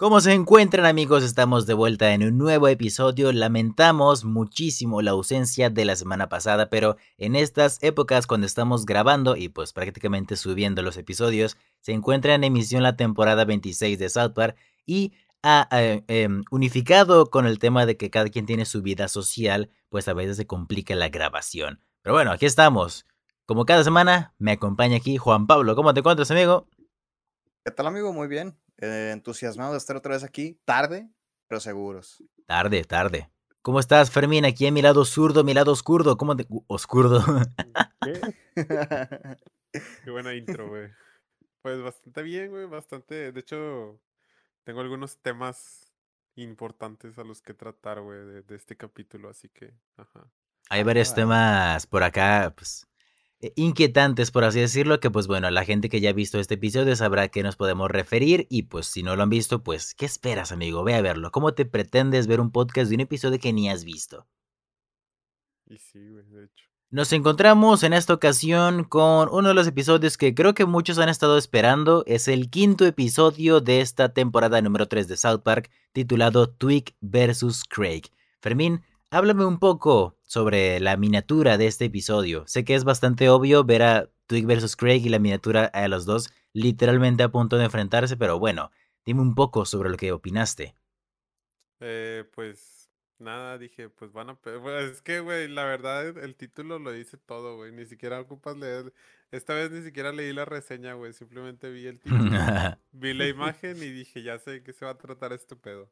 ¿Cómo se encuentran amigos? Estamos de vuelta en un nuevo episodio. Lamentamos muchísimo la ausencia de la semana pasada, pero en estas épocas cuando estamos grabando y pues prácticamente subiendo los episodios, se encuentra en emisión la temporada 26 de South Park y ha eh, em, unificado con el tema de que cada quien tiene su vida social, pues a veces se complica la grabación. Pero bueno, aquí estamos. Como cada semana, me acompaña aquí Juan Pablo. ¿Cómo te encuentras, amigo? ¿Qué tal, amigo? Muy bien. Eh, entusiasmado de estar otra vez aquí, tarde, pero seguros. Tarde, tarde. ¿Cómo estás, Fermín? Aquí en mi lado zurdo, mi lado oscuro. ¿Cómo te... Oscurdo. ¿Qué? Qué buena intro, güey. Pues bastante bien, güey, bastante. De hecho, tengo algunos temas importantes a los que tratar, güey, de, de este capítulo, así que, ajá. Hay varios Ah. temas por acá, pues, inquietantes, por así decirlo, que pues bueno, la gente que ya ha visto este episodio sabrá a qué nos podemos referir y pues si no lo han visto, pues, ¿qué esperas, amigo? Ve a verlo. ¿Cómo te pretendes ver un podcast de un episodio que ni has visto? Y sí, güey, de hecho. Nos encontramos en esta ocasión con uno de los episodios que creo que muchos han estado esperando. Es el quinto episodio de esta temporada número 3 de South Park, titulado Twig vs. Craig. Fermín, háblame un poco sobre la miniatura de este episodio. Sé que es bastante obvio ver a Twig vs. Craig y la miniatura a los dos literalmente a punto de enfrentarse, pero bueno, dime un poco sobre lo que opinaste. Eh, pues nada, dije, pues van a... es que, güey, la verdad, el título lo dice todo, güey. Ni siquiera ocupas leer. Esta vez ni siquiera leí la reseña, güey. Simplemente vi el título, vi la imagen y dije, ya sé qué se va a tratar este pedo.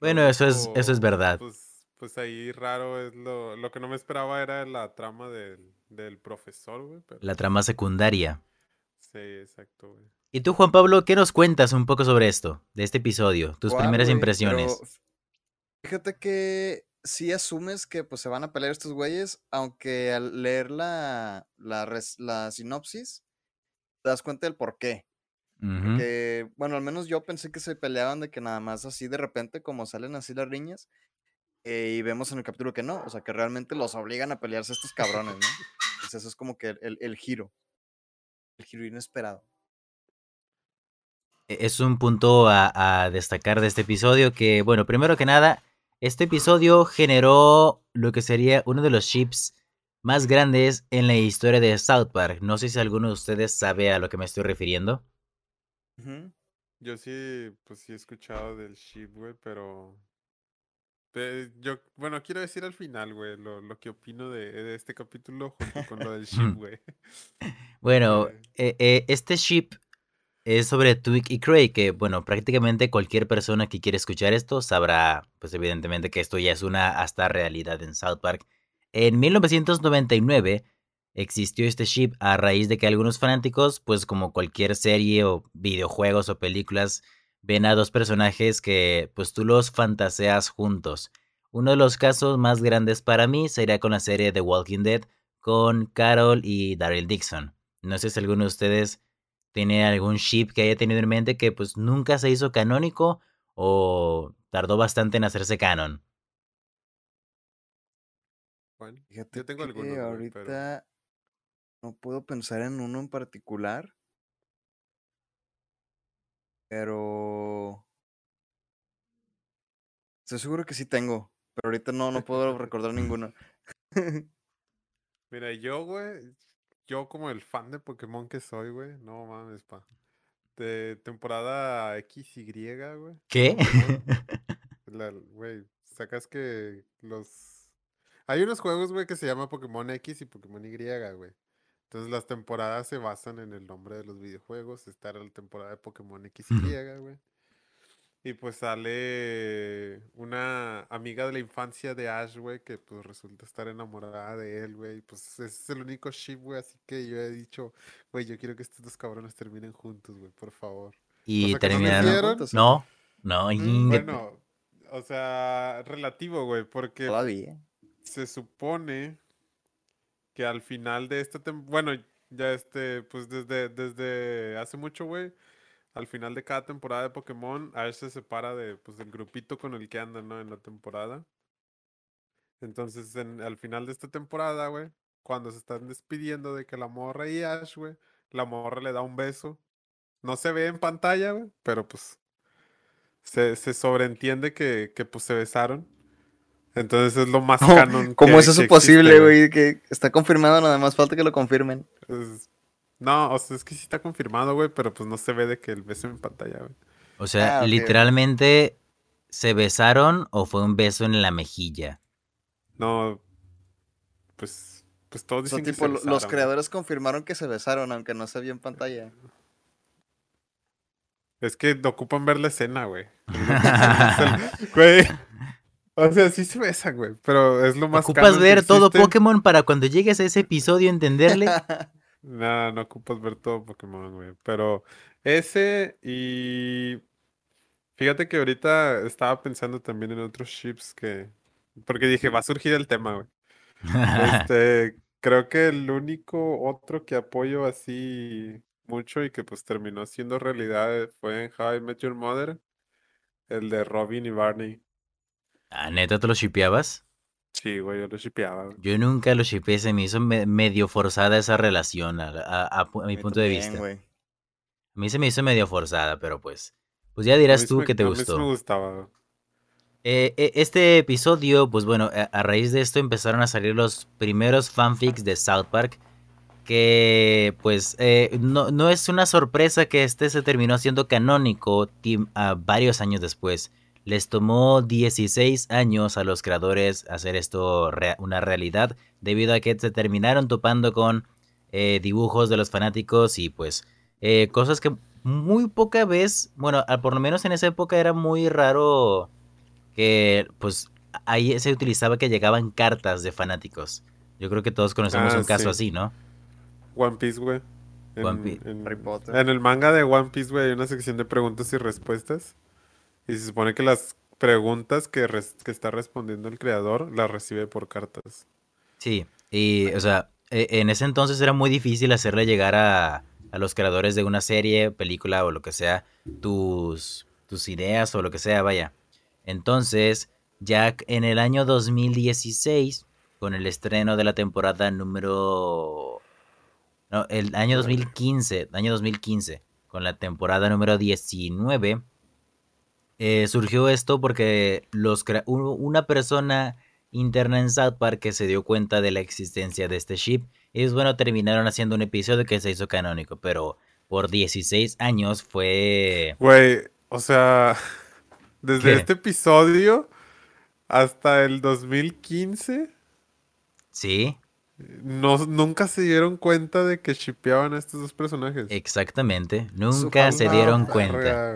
Bueno, eso es, eso es verdad. Pues, pues ahí raro es lo... Lo que no me esperaba era la trama del, del profesor, güey. Pero La trama secundaria. sí, exacto, güey. ¿Y tú, Juan Pablo, qué nos cuentas un poco sobre esto, de este episodio? Tus ¿Cuál, primeras güey? impresiones. Pero fíjate que sí asumes que pues se van a pelear estos güeyes, aunque al leer la, la, res- la sinopsis te das cuenta del por qué. Que, bueno, al menos yo pensé que se peleaban de que nada más así de repente, como salen así las riñas, eh, y vemos en el capítulo que no, o sea, que realmente los obligan a pelearse estos cabrones, ¿no? Pues eso es como que el, el giro, el giro inesperado. E- Es un punto a, a destacar de este episodio que, bueno, primero que nada, este episodio generó lo que sería uno de los ships más grandes en la historia de South Park. No sé si alguno de ustedes sabe a lo que me estoy refiriendo. Yo sí, pues sí he escuchado del ship, güey, pero... yo, bueno, quiero decir al final, güey, lo, lo que opino de, de este capítulo junto con lo del ship, güey. Bueno, eh, eh, este ship es sobre Twig y Craig, que bueno, prácticamente cualquier persona que quiera escuchar esto sabrá, pues evidentemente que esto ya es una hasta realidad en South Park. En 1999 existió este ship a raíz de que algunos fanáticos, pues como cualquier serie o videojuegos o películas, ven a dos personajes que pues tú los fantaseas juntos. Uno de los casos más grandes para mí sería con la serie The Walking Dead con Carol y Daryl Dixon. No sé si alguno de ustedes tiene algún ship que haya tenido en mente que pues nunca se hizo canónico o tardó bastante en hacerse canon. Bueno, yo tengo algunos, güey, pero... ahorita no puedo pensar en uno en particular, pero estoy seguro que sí tengo, pero ahorita no, no puedo recordar ninguno. Mira, yo, güey, yo como el fan de Pokémon que soy, güey, no mames, pa. De temporada X, Y, güey. ¿Qué? Güey, sacas que los... Hay unos juegos, güey, que se llama Pokémon X y Pokémon Y, güey. Entonces las temporadas se basan en el nombre de los videojuegos. Esta era la temporada de Pokémon X, Y, güey. Y pues sale una amiga de la infancia de Ash, güey, que pues resulta estar enamorada de él, güey. Pues ese es el único ship, güey, así que yo he dicho, güey, yo quiero que estos dos cabrones terminen juntos, güey, por favor. y no terminaron. No, no, Mm, ingue- Bueno, o sea, relativo, güey, porque Todavía. se supone que al final de esta temporada, bueno, ya este, pues desde, desde hace mucho, güey, al final de cada temporada de Pokémon, Ash se separa de, pues, del grupito con el que anda, ¿no? En la temporada. Entonces, en- al final de esta temporada, güey, cuando se están despidiendo de que la morra y Ash, güey, la morra le da un beso. No se ve en pantalla, güey, pero pues se, se sobreentiende que, que pues se besaron. Entonces es lo más ¿Cómo, canon. cómo que- es eso que posible, güey? Que está confirmado, nada más falta que lo confirmen. No, o sea, es que sí está confirmado, güey, pero pues no se ve de que el beso en pantalla, güey. O sea, Ah, literalmente, ¿se besaron o fue un beso en la mejilla? No, pues, pues todos O sea, dicen que tipo, se lo- besaron, los creadores confirmaron que se besaron, aunque no se vio en pantalla. Es que ocupan ver la escena, güey. Güey. O sea, sí se besan, güey, pero es lo más ¿Ocupas ver todo. Pokémon para cuando llegues a ese episodio entenderle? Nada, no ocupas ver todo Pokémon, güey. Pero ese y fíjate que ahorita estaba pensando también en otros ships que... Porque dije, va a surgir el tema, güey. Este, creo que el único otro que apoyo así mucho y que pues terminó siendo realidad fue en How I Met Your Mother, el de Robin y Barney. Ah, ¿Neta te lo shipeabas? Sí, güey, yo lo shipeaba. güey. Yo nunca lo shipeé, se me hizo me- medio forzada esa relación a, a- a a mi A punto de vista. güey. A mí se me hizo medio forzada, pero pues... Pues ya A dirás tú me- que te a gustó. me gustaba. güey. Eh, eh, este episodio, pues bueno, a, a raíz de esto empezaron a salir los primeros fanfics de South Park. Que pues eh, no, no es una sorpresa que este se terminó siendo canónico tim- a varios años después. Les tomó 16 años a los creadores hacer esto rea- una realidad debido a que se terminaron topando con eh, dibujos de los fanáticos y pues eh, cosas que muy poca vez, bueno, por lo menos en esa época era muy raro que pues ahí se utilizaba que llegaban cartas de fanáticos. Yo creo que todos conocemos Ah, un caso sí. así, ¿no? One Piece, güey. En, One Piece. en- Harry Potter. en el manga de One Piece, güey, hay una sección de preguntas y respuestas. Y se supone que las preguntas que, res- que está respondiendo el creador las recibe por cartas. Sí, y o sea, e- en ese entonces era muy difícil hacerle llegar a, a los creadores de una serie, película o lo que sea, tus, tus ideas o lo que sea, vaya. Entonces, ya en el año 2016, con el estreno de la temporada número... No, el año 2015, año 2015, con la temporada número 19, eh, surgió esto porque los una persona interna en South Park que se dio cuenta de la existencia de este ship. Y es bueno, terminaron haciendo un episodio que se hizo canónico, pero por 16 años fue... Güey, o sea, desde ¿Qué? este episodio hasta el 2015, Sí, no, nunca se dieron cuenta de que shipeaban a estos dos personajes. exactamente. Nunca se dieron cuenta.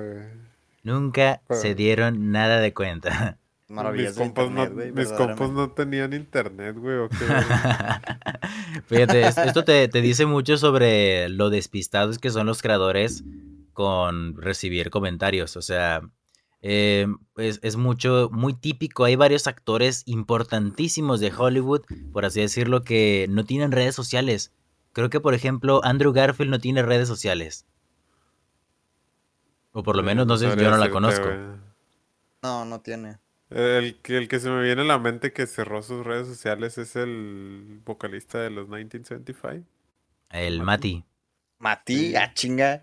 Nunca se dieron nada de cuenta. Maravillas Mis compas, internet, no, güey, mis compas verdaderamente. no tenían internet, güey. Fíjate, es- esto te, te dice mucho sobre lo despistados que son los creadores con recibir comentarios. O sea, eh, es, es mucho, muy típico. Hay varios actores importantísimos de Hollywood, por así decirlo, que no tienen redes sociales. Creo que, por ejemplo, Andrew Garfield no tiene redes sociales. O por lo Eh, menos, no sé, yo no la conozco. No, no tiene. El que, el que se me viene a la mente que cerró sus redes sociales es el vocalista de los 1975. El Mati. Mati. Sí. ah, chinga.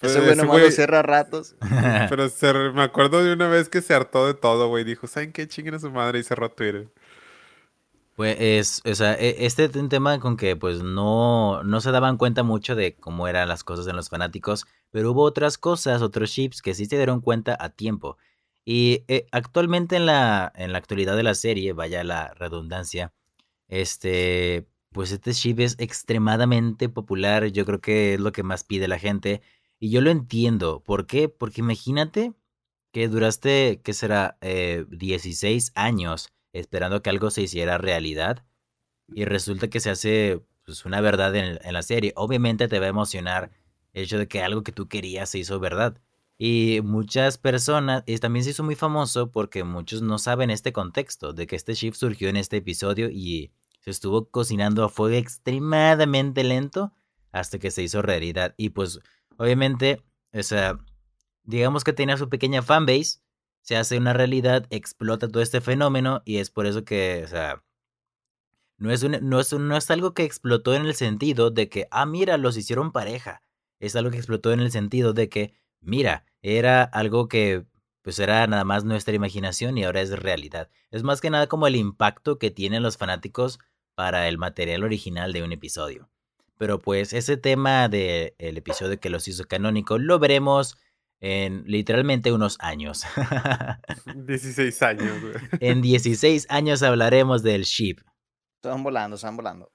Pues Ese güey nomás lo cierra a ratos. Pero se me acuerdo de una vez que se hartó de todo, güey. Dijo, ¿saben qué? Chinguen a su madre y cerró Twitter. Pues es, o sea, e- este es un tema con que pues no, no se daban cuenta mucho de cómo eran las cosas en los fanáticos, pero hubo otras cosas, otros chips que sí se dieron cuenta a tiempo. Y eh, actualmente en la, en la actualidad de la serie, vaya la redundancia, este, pues este chip es extremadamente popular, yo creo que es lo que más pide la gente, y yo lo entiendo, ¿por qué? Porque imagínate que duraste, ¿qué será? Eh, 16 años esperando que algo se hiciera realidad y resulta que se hace pues, una verdad en, la serie. Obviamente te va a emocionar el hecho de que algo que tú querías se hizo verdad. Y muchas personas, y también se hizo muy famoso porque muchos no saben este contexto, de que este shift surgió en este episodio y se estuvo cocinando a fuego extremadamente lento hasta que se hizo realidad. Y pues, obviamente, o sea, digamos que tenía su pequeña fanbase, se hace una realidad, explota todo este fenómeno y es por eso que, o sea, no es, un- no, es, un- no es algo que explotó en el sentido de que, ah, mira, los hicieron pareja. Es algo que explotó en el sentido de que, mira, era algo que pues era nada más nuestra imaginación y ahora es realidad. Es más que nada como el impacto que tienen los fanáticos para el material original de un episodio. Pero pues ese tema del episodio que los hizo canónico lo veremos en literalmente unos años. 16 años, güey. En 16 años hablaremos del ship. Están volando, están volando.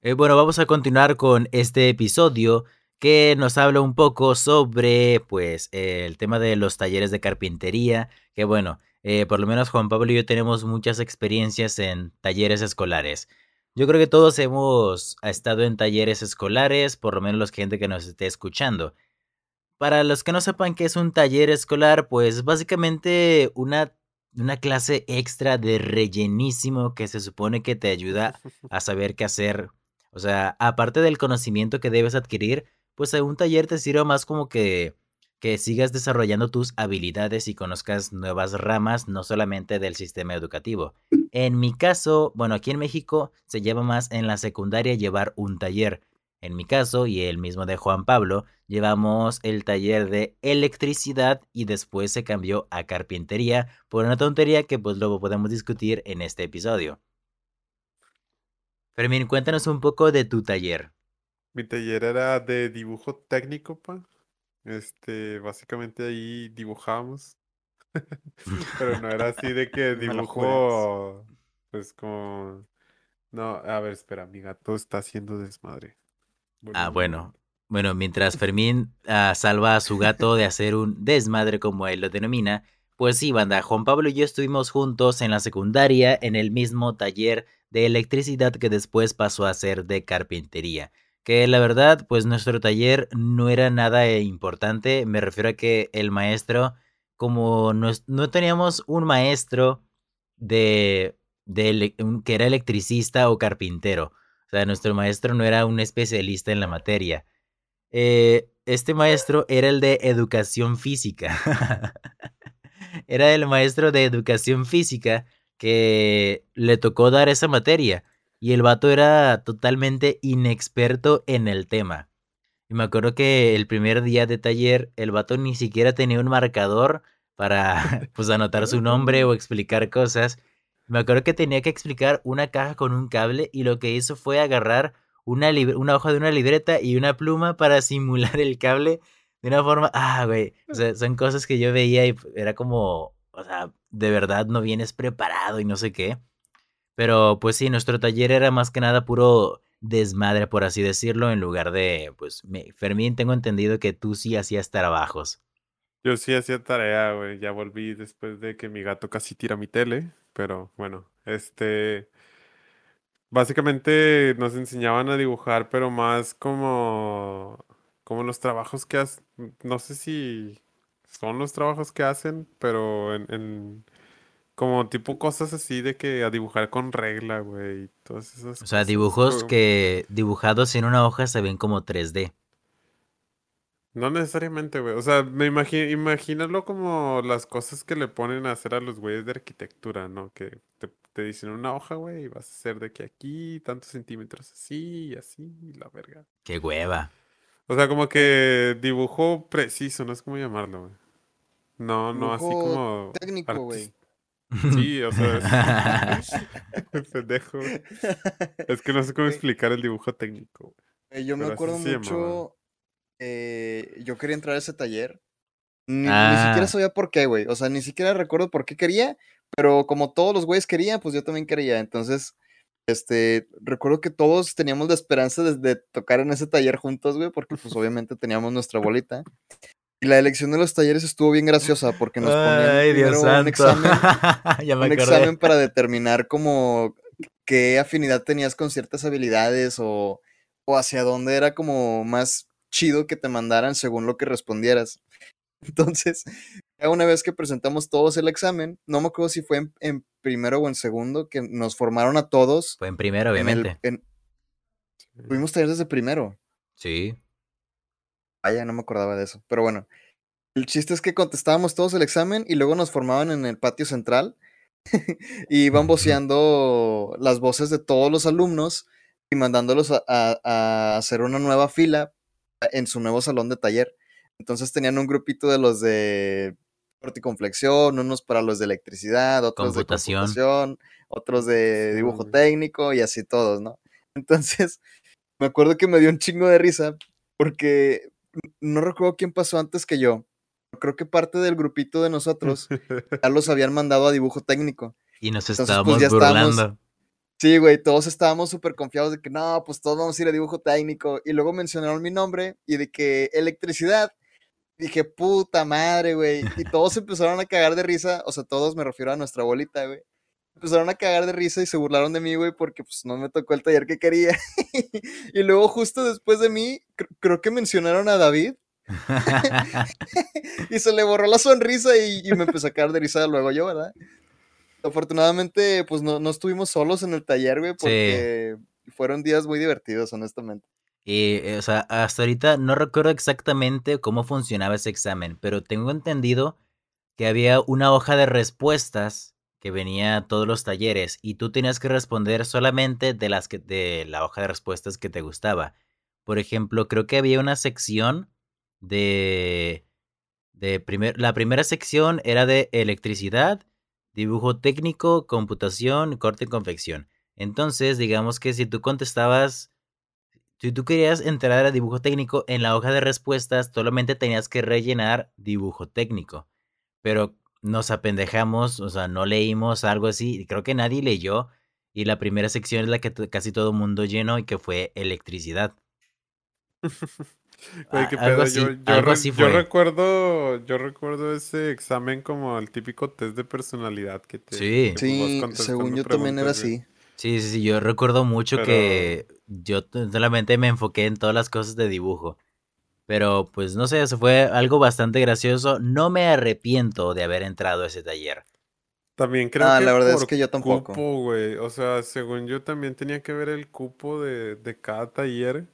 Eh, bueno, vamos a continuar con este episodio que nos habla un poco sobre, pues, el tema de los talleres de carpintería, que bueno, eh, por lo menos Juan Pablo y yo tenemos muchas experiencias en talleres escolares. Yo creo que todos hemos estado en talleres escolares, por lo menos los gente que nos esté escuchando. Para los que no sepan qué es un taller escolar, pues básicamente una, una clase extra de rellenísimo que se supone que te ayuda a saber qué hacer. O sea, aparte del conocimiento que debes adquirir, pues un taller te sirve más como que, que sigas desarrollando tus habilidades y conozcas nuevas ramas, no solamente del sistema educativo. En mi caso, bueno, aquí en México se lleva más en la secundaria llevar un taller. En mi caso, y el mismo de Juan Pablo, llevamos el taller de electricidad y después se cambió a carpintería por una tontería que pues luego podemos discutir en este episodio. Fermín, cuéntanos un poco de tu taller. Mi taller era de dibujo técnico, pa. Este, básicamente ahí dibujábamos. Pero no era así de que dibujo, pues como... No, a ver, espera, mi gato está haciendo desmadre. Ah, bueno. Bueno, mientras Fermín ah, salva a su gato de hacer un desmadre como él lo denomina, pues sí, banda, Juan Pablo y yo estuvimos juntos en la secundaria en el mismo taller de electricidad que después pasó a ser de carpintería. Que la verdad, pues nuestro taller no era nada importante, me refiero a que el maestro, como no, no teníamos un maestro de, de que era electricista o carpintero, o sea, nuestro maestro no era un especialista en la materia. Eh, este maestro era el de educación física. era el maestro de educación física que le tocó dar esa materia. Y el vato era totalmente inexperto en el tema. Y me acuerdo que el primer día de taller, el vato ni siquiera tenía un marcador para pues anotar su nombre o explicar cosas. Me acuerdo que tenía que explicar una caja con un cable y lo que hizo fue agarrar una, una hoja de una libreta y una pluma para simular el cable de una forma... Ah, güey. Son cosas que yo veía y era como... O sea, de verdad no vienes preparado y no sé qué. Pero pues sí, nuestro taller era más que nada puro desmadre, por así decirlo, en lugar de, pues, Fermín, tengo entendido que tú sí hacías trabajos. Yo sí hacía tarea, güey. Ya volví después de que mi gato casi tira mi tele. Pero bueno, este. Básicamente nos enseñaban a dibujar, pero más como. Como los trabajos que hacen. No sé si son los trabajos que hacen, pero en, como tipo cosas así de que a dibujar con regla, güey. Todas esas O sea, dibujos que dibujados en una hoja se ven como 3D. No necesariamente, güey. O sea, me imagino, imagínalo como las cosas que le ponen a hacer a los güeyes de arquitectura, ¿no? Que te, te dicen una hoja, güey, y vas a hacer de que aquí, tantos centímetros así, y así, y la verga. Qué hueva. O sea, como que dibujo preciso, no es como llamarlo, güey. No, no, así como. Técnico, güey. Sí, o sea, es... pendejo. Es que no sé cómo explicar el dibujo técnico. güey. yo me acuerdo mucho eh, yo quería entrar a ese taller. Ni, siquiera ah. sabía por qué, güey. O sea, ni siquiera recuerdo por qué quería, pero como todos los güeyes querían, pues yo también quería. Entonces, este, recuerdo que todos teníamos la esperanza de, tocar en ese taller juntos, güey, porque pues obviamente teníamos nuestra bolita. Y la elección de los talleres estuvo bien graciosa porque nos ponían un examen, un examen para determinar como qué afinidad tenías con ciertas habilidades o, o hacia dónde era como más chido que te mandaran según lo que respondieras. Entonces, una vez que presentamos todos el examen, no me acuerdo si fue en, primero o en segundo, que nos formaron a todos. Fue en primero, obviamente. Tuvimos taller desde primero. Sí. Vaya, no me acordaba de eso. Pero bueno, el chiste es que contestábamos todos el examen y luego nos formaban en el patio central y iban voceando las voces de todos los alumnos y mandándolos a hacer una nueva fila en su nuevo salón de taller. Entonces tenían un grupito de los de corticonflexión, unos para los de electricidad, otros Computación. de computación, otros de dibujo técnico y así todos, ¿no? Entonces, me acuerdo que me dio un chingo de risa porque no recuerdo quién pasó antes que yo. Creo que parte del grupito de nosotros ya los habían mandado a dibujo técnico. Y nos Entonces, pues, estábamos ya estábamos- burlando. Sí, güey, todos estábamos súper confiados de que no, pues todos vamos a ir a dibujo técnico. Y luego mencionaron mi nombre y de que electricidad. Dije, puta madre, güey. Y todos empezaron a cagar de risa. O sea, todos me refiero a nuestra abuelita, güey. Empezaron a cagar de risa y se burlaron de mí, güey, porque pues no me tocó el taller que quería. y luego, justo después de mí, cr- creo que mencionaron a David y se le borró la sonrisa y, y me empezó a cagar de risa luego yo, ¿verdad? Afortunadamente, pues no, no estuvimos solos en el taller, güey, porque fueron días muy divertidos, honestamente. Y, eh, o sea, hasta ahorita no recuerdo exactamente cómo funcionaba ese examen, pero tengo entendido que había una hoja de respuestas que venía a todos los talleres y tú tenías que responder solamente de las que de la hoja de respuestas que te gustaba. Por ejemplo, creo que había una sección de de primer la primera sección era de electricidad, dibujo técnico, computación, corte y confección. Entonces, digamos que si tú contestabas si tú querías entrar a dibujo técnico, en la hoja de respuestas solamente tenías que rellenar dibujo técnico. Pero nos apendejamos, o sea, no leímos algo así, creo que nadie leyó. Y la primera sección es la que casi todo mundo llenó y que fue electricidad. Güey, qué pedo. así- yo, re- recuerdo, yo recuerdo ese examen como el típico test de personalidad que te. Sí. Sí, según yo también era así. Sí, sí, sí, yo recuerdo mucho Pero- que yo solamente me enfoqué en todas las cosas de dibujo. Pero pues no sé, eso fue algo bastante gracioso. No me arrepiento de haber entrado a ese taller. También creo Ah, que la verdad es por que yo tampoco. cupo, güey. O sea, según yo también tenía que ver el cupo de, de cada taller.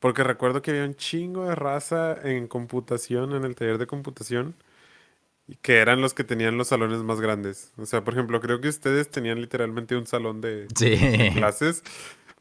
Porque recuerdo que había un chingo de raza en computación, en el taller de computación. Y que eran los que tenían los salones más grandes. O sea, por ejemplo, creo que ustedes tenían literalmente un salón de, Sí. de clases.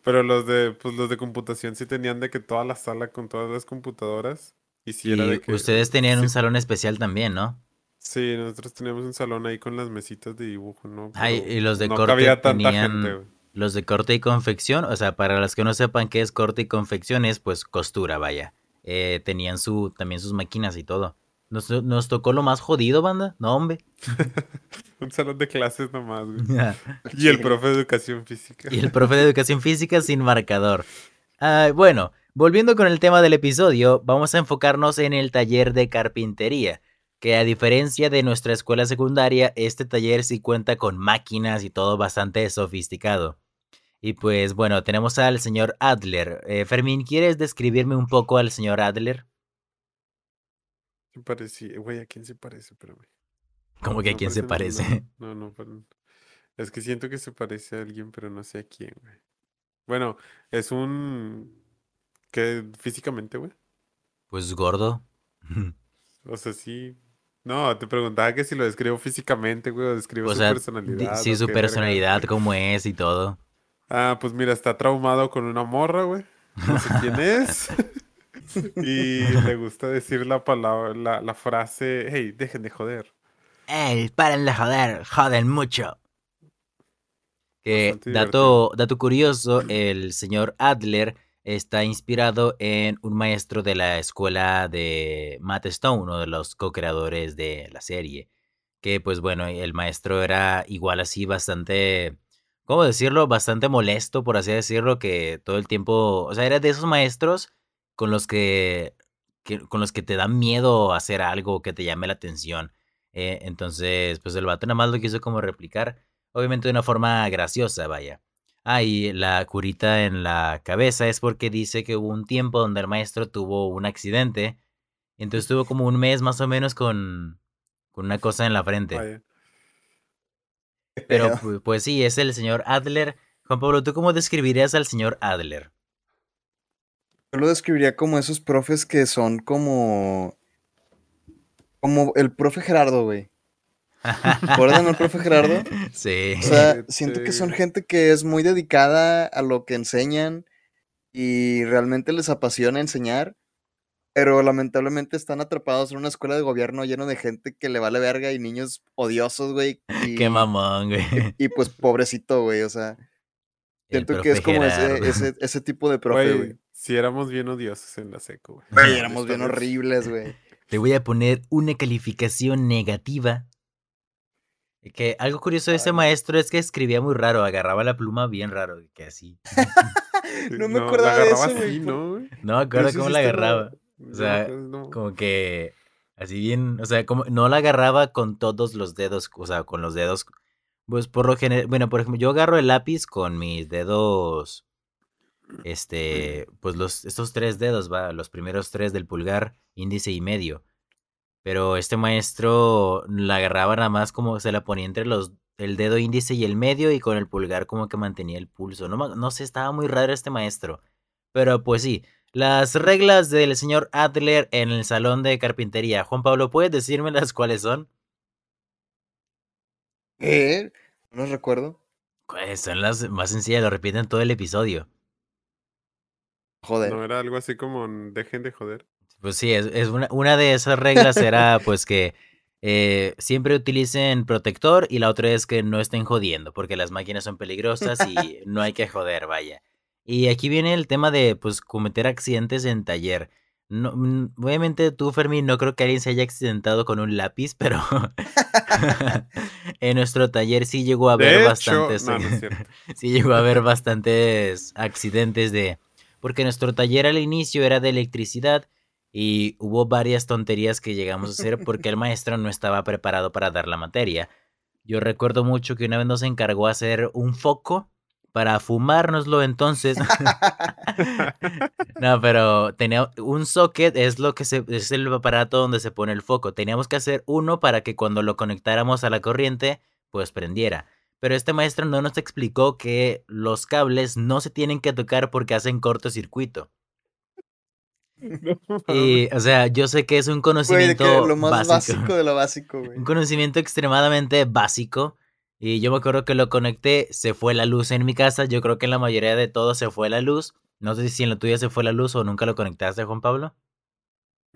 Pero los de, pues los de computación sí tenían de que toda la sala con todas las computadoras. Y sí era de que. ustedes tenían un salón especial también, ¿no? Sí, nosotros teníamos un salón ahí con las mesitas de dibujo, ¿no? Ay, y los de no corte cabía tanta tenían gente. Los de corte y confección, o sea, para los que no sepan qué es corte y confección es pues costura, vaya. Eh, tenían su también sus máquinas y todo. Nos, nos tocó lo más jodido, banda. No, hombre. Un salón de clases nomás, güey. Y el profe de educación física. Y el profe de educación física sin marcador. Ah, bueno, volviendo con el tema del episodio, vamos a enfocarnos en el taller de carpintería, que a diferencia de nuestra escuela secundaria, este taller sí cuenta con máquinas y todo bastante sofisticado. Y pues bueno, tenemos al señor Adler. Eh, Fermín, ¿quieres describirme un poco al señor Adler? Se parecía, güey, ¿a quién se parece? Espérame. ¿Cómo que a No quién se parece parece? No, no, pero- Es que siento que se parece a alguien, pero no sé a quién, güey. Bueno, es un... ¿Qué? Físicamente, güey. Pues gordo. O sea, sí... No, te preguntaba que si lo describo físicamente, güey, o describo O su sea, personalidad. sí, su personalidad, cómo es y todo. Ah, pues mira, está traumado con una morra, güey. No sé quién es. Y le gusta decir la palabra, la, la frase, hey, dejen de joder. ¡Ey, paren de joder! ¡Joden mucho! Que dato, dato curioso, el señor Adler está inspirado en un maestro de la escuela de Matt Stone, uno de los co-creadores de la serie. Que pues bueno, el maestro era igual así bastante, ¿cómo decirlo? Bastante molesto, por así decirlo, que todo el tiempo, o sea, era de esos maestros con los que, con los que te dan miedo hacer algo que te llame la atención. Eh, entonces, pues el vato nada más lo quiso como replicar, obviamente de una forma graciosa, vaya. Ah, y la curita en la cabeza es porque dice que hubo un tiempo donde el maestro tuvo un accidente. Entonces tuvo como un mes más o menos con, con una cosa en la frente. Vaya. Pero pedo. pu- pues sí, es el señor Adler. Juan Pablo, ¿tú cómo describirías al señor Adler? Yo lo describiría como esos profes que son como. Como el profe Gerardo, güey. ¿Recuerdan al profe Gerardo? Sí. O sea, siento que son gente que es muy dedicada a lo que enseñan y realmente les apasiona enseñar, pero lamentablemente están atrapados en una escuela de gobierno lleno de gente que le vale verga y niños odiosos, güey. Qué Y, mamón, güey. y pues pobrecito, güey, o sea, siento que es profe como ese, ese, ese tipo de profe, Güey, si éramos bien odiosos en la seco, güey. Éramos bien horribles, güey. Le voy a poner una calificación negativa. Que algo curioso de ese maestro es que escribía muy raro, agarraba la pluma bien raro, que así. No me la acordaba de eso, así, ¿no, me acuerdo cómo la agarraba. No, sea, pues no. Como que así bien, o sea, como no la agarraba con todos los dedos, o sea, con los dedos. Pues por lo general, bueno, por ejemplo, yo agarro el lápiz con mis dedos, este, pues los, estos tres dedos, va, los primeros tres del pulgar, índice y medio. Pero este maestro la agarraba nada más como se la ponía entre los, el dedo índice y el medio y con el pulgar como que mantenía el pulso. No, no sé, estaba muy raro este maestro. Pero pues sí, las reglas del señor Adler en el salón de carpintería. Juan Pablo, ¿puedes decirme las cuáles son? ¿Qué? No recuerdo. Pues son las más sencillas, lo repiten todo el episodio. Joder. No era algo así como "N- dejen de joder. Pues sí, es, es una, una de esas reglas era pues que eh, siempre utilicen protector y la otra es que no estén jodiendo, porque las máquinas son peligrosas y no hay que joder, vaya. Y aquí viene el tema de pues cometer accidentes en taller. No, mm, obviamente tú, Fermín, no creo que alguien se haya accidentado con un lápiz, pero en nuestro taller sí llegó a haber bastantes. no, no cierto. sí llegó a haber bastantes accidentes de... Porque nuestro taller al inicio era de electricidad y hubo varias tonterías que llegamos a hacer porque el maestro no estaba preparado para dar la materia. Yo recuerdo mucho que una vez nos encargó hacer un foco para fumárnoslo entonces. no, pero tenía un socket, es lo que se, es el aparato donde se pone el foco. Teníamos que hacer uno para que cuando lo conectáramos a la corriente, pues prendiera. Pero este maestro no nos explicó que los cables no se tienen que tocar porque hacen cortocircuito. Y, o sea, yo sé que es un Güey, de conocimiento que lo más básico. básico de lo básico, güey. Un conocimiento extremadamente básico. Y yo me acuerdo que lo conecté, se fue la luz en mi casa. Yo creo que en la mayoría de todos se fue la luz. No sé si en la tuya se fue la luz o nunca lo conectaste, Juan Pablo.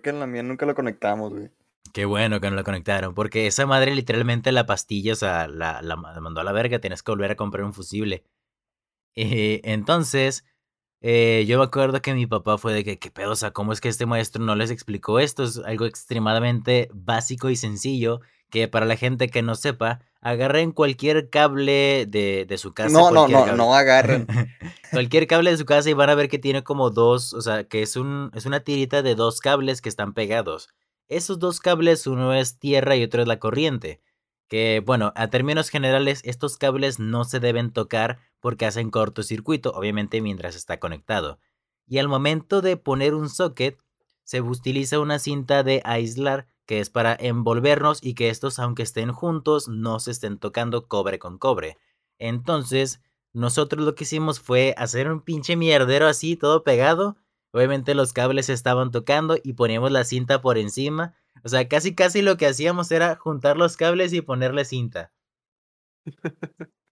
Que en la mía nunca lo conectamos, güey. Qué bueno que no lo conectaron, porque esa madre literalmente la pastilla, o sea, la, la ma- la mandó a la verga, tienes que volver a comprar un fusible. Eh, entonces, eh, yo me acuerdo que mi papá fue de que, ¿qué pedo? O sea, ¿cómo es que este maestro no les explicó esto? Es algo extremadamente básico y sencillo, que para la gente que no sepa, agarren cualquier cable de, de su casa. No, no, no, cable. no agarren. Cualquier cable de su casa y van a ver que tiene como dos, o sea, que es un es una tirita de dos cables que están pegados. Esos dos cables, uno es tierra y otro es la corriente. Que bueno, a términos generales, estos cables no se deben tocar porque hacen cortocircuito, obviamente mientras está conectado. Y al momento de poner un socket, se utiliza una cinta de aislar que es para envolvernos y que estos, aunque estén juntos, no se estén tocando cobre con cobre. Entonces, nosotros lo que hicimos fue hacer un pinche mierdero así, todo pegado. Obviamente los cables estaban tocando y poníamos la cinta por encima. O sea, casi casi lo que hacíamos era juntar los cables y ponerle cinta.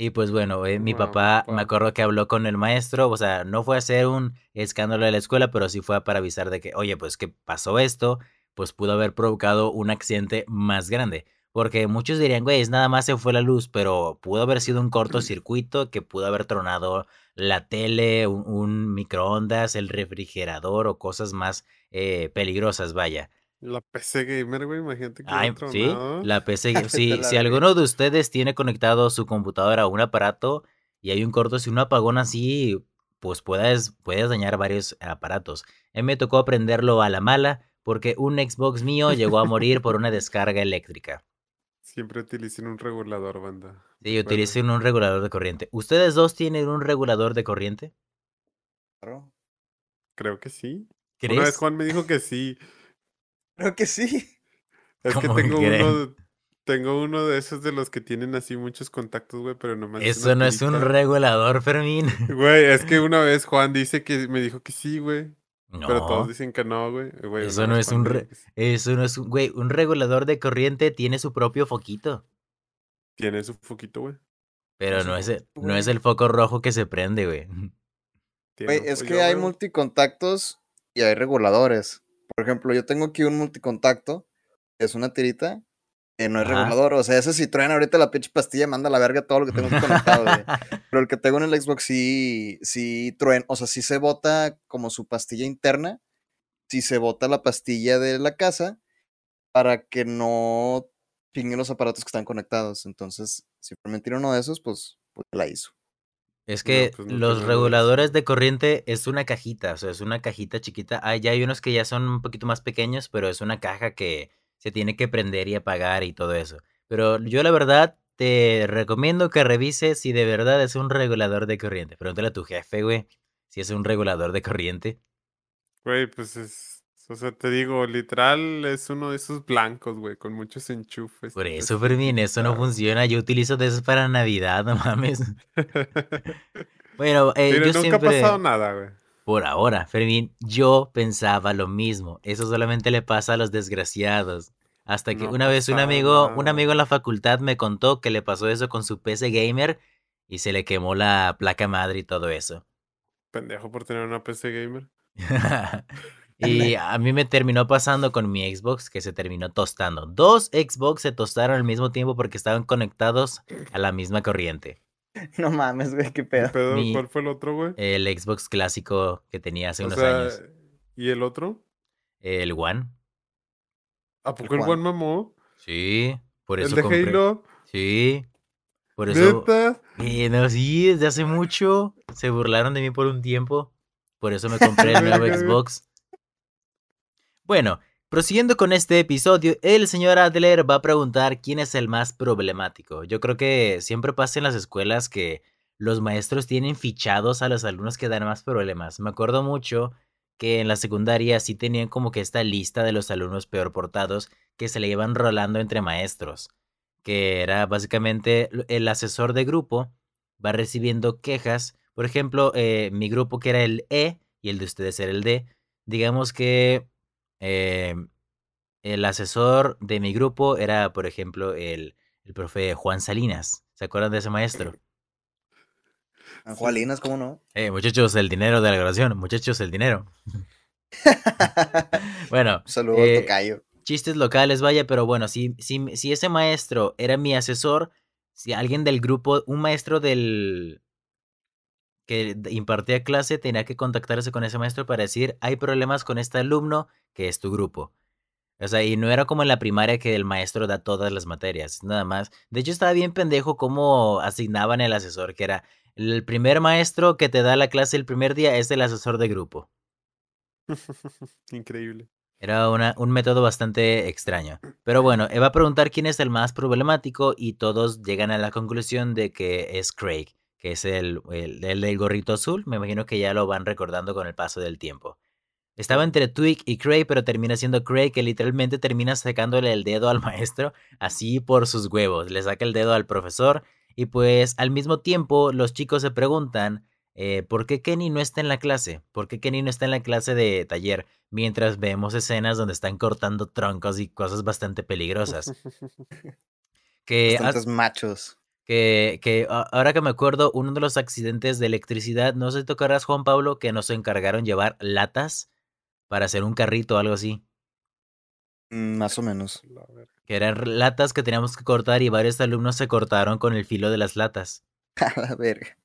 Y pues bueno, eh, mi papá me acuerdo que habló con el maestro, o sea, no fue a hacer un escándalo de la escuela, pero sí fue para avisar de que, oye, pues que pasó esto, pues pudo haber provocado un accidente más grande. Porque muchos dirían, güey, es nada más se fue la luz, pero pudo haber sido un cortocircuito que pudo haber tronado la tele, un, un microondas, el refrigerador o cosas más eh, peligrosas, vaya. La PC Gamer, güey, imagínate que Ay, sí, tronado. la PC. A Si, la si verga. alguno de ustedes tiene conectado su computadora a un aparato y hay un corto, si un apagón así, pues puedes, puedes dañar varios aparatos. A mí me tocó aprenderlo a la mala porque un Xbox mío llegó a morir por una descarga eléctrica. Siempre utilicen un regulador, banda. Sí, utilicen un regulador de corriente. ¿Ustedes dos tienen un regulador de corriente? Claro. Creo que sí. ¿Crees? Una vez Juan me dijo que sí. Creo que sí. Es que ¿Cómo tengo creen? uno, tengo uno de esos de los que tienen así muchos contactos, güey, pero nomás es Eso no es un regulador, Fermín. Güey, es que una vez Juan dice que me dijo que sí, güey. Pero todos No, dicen que no, güey. Güey, Eso no es un re- eso no es un, güey, un regulador de corriente tiene su propio foquito. Tiene su foquito, güey. Pero no es, el, no es el foco rojo que se prende, güey. Güey, es que hay multicontactos y hay reguladores. por ejemplo, yo tengo aquí un multicontacto, es una tirita, que no es Ajá. regulador. O sea, ese si traen ahorita la pinche pastilla, manda a la verga todo lo que tengo conectado, güey. Pero el que tengo en el Xbox sí, sí truena, o sea, sí se bota como su pastilla interna, sí se bota la pastilla de la casa para que no chinguen los aparatos que están conectados. Entonces, si realmente tiene uno de esos, pues, pues la hizo. Es No, que pues no los reguladores de corriente es una cajita, o sea, es una cajita chiquita. Ah, ya hay unos que ya son un poquito más pequeños, pero es una caja que se tiene que prender y apagar y todo eso. Pero yo la verdad te recomiendo que revises si de verdad es un regulador de corriente. Pregúntale a tu jefe, güey, si es un regulador de corriente. Güey, pues es. O sea, te digo, literal es uno de esos blancos, güey, con muchos enchufes. Por eso, Fermín, eso no funciona. Yo utilizo de esos para Navidad, no mames. Bueno, eh, Mira, yo nunca siempre... ha pasado nada, güey. Por ahora, Fermín, yo pensaba lo mismo. Eso solamente le pasa a los desgraciados. Hasta que No una vez un amigo, un amigo en la facultad me contó que le pasó eso con su PC gamer y se le quemó la placa madre y todo eso. Pendejo por tener una PC gamer. y a mí me terminó pasando con mi Xbox que se terminó tostando. Dos Xbox se tostaron al mismo tiempo porque estaban conectados a la misma corriente. No mames, güey, qué ¿Qué pedo. Mi- ¿Cuál fue el otro, güey? El Xbox clásico que tenía hace O unos sea, años. ¿y el otro? El One. ¿A poco el buen mamó? Sí, por ¿El eso de compré. Halo? Sí. Por eso. ¿Neta? Eh, no, sí, desde hace mucho. Se burlaron de mí por un tiempo. Por eso me compré el nuevo. Xbox. Bueno, prosiguiendo con este episodio, el señor Adler va a preguntar quién es el más problemático. Yo creo que siempre pasa en las escuelas que los maestros tienen fichados a los alumnos que dan más problemas. Me acuerdo mucho que en la secundaria sí tenían como que esta lista de los alumnos peor portados que se le iban rolando entre maestros. Que era básicamente el asesor de grupo va recibiendo quejas. Por ejemplo, eh, mi grupo que era el E y el de ustedes era el D. Digamos que eh, el asesor de mi grupo era, por ejemplo, el, el profe Juan Salinas. ¿Se acuerdan de ese maestro? Jualinas, ¿cómo no? Eh, muchachos, el dinero de la grabación. Muchachos, el dinero. Bueno, Un saludo eh, tocayo. chistes locales, vaya, pero bueno, si, si, si ese maestro era mi asesor, si alguien del grupo, un maestro del que impartía clase tenía que contactarse con ese maestro para decir, hay problemas con este alumno que es tu grupo. O sea, y no era como en la primaria que el maestro da todas las materias, nada más. De hecho, estaba bien pendejo cómo asignaban el asesor, que era el primer maestro que te da la clase el primer día es el asesor de grupo. Increíble. Era una- un método bastante extraño. Pero bueno, va a preguntar quién es el más problemático y todos llegan a la conclusión de que es Craig, que es el, el, el del gorrito azul. Me imagino que ya lo van recordando con el paso del tiempo. Estaba entre Twig y Craig, pero termina siendo Craig que literalmente termina sacándole el dedo al maestro, así por sus huevos. Le saca el dedo al profesor y pues al mismo tiempo los chicos se preguntan eh, ¿por qué Kenny no está en la clase? ¿Por qué Kenny no está en la clase de taller? Mientras vemos escenas donde están cortando troncos y cosas bastante peligrosas. Que, haz- Bastantes machos. Que, ahora que me acuerdo, uno de los accidentes de electricidad, no sé si acuerdas, Juan Pablo, que nos encargaron llevar latas para hacer un carrito o algo así. Mm, Más o menos. Que eran latas que teníamos que cortar y varios alumnos se cortaron con el filo de las latas. A la verga.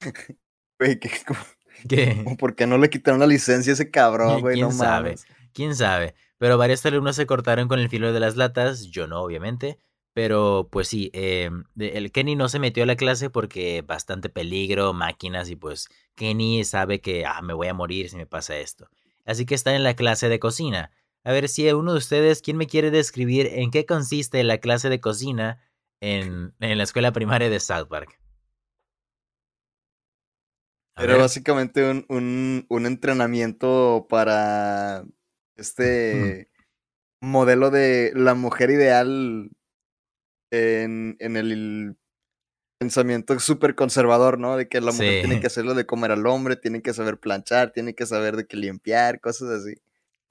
Güey, ¿qué- cómo- ¿Qué? cómo ¿por qué no le quitaron la licencia a ese cabrón, güey? quién No sabe. mames. ¿Quién sabe? Pero varios alumnos se cortaron con el filo de las latas, yo no, obviamente. Pero pues sí, eh, de- el Kenny no se metió a la clase porque bastante peligro, máquinas y pues Kenny sabe que ah, me voy a morir si me pasa esto. Así que está en la clase de cocina. A ver si uno de ustedes, ¿quién me quiere describir en qué consiste la clase de cocina en, en la escuela primaria de South Park? A Era ver. básicamente un, un, un entrenamiento para este modelo de la mujer ideal en, en el pensamiento súper conservador, ¿no? De que la mujer tiene Sí. que hacerlo de comer al hombre, tiene que saber planchar, tiene que saber de que limpiar, cosas así.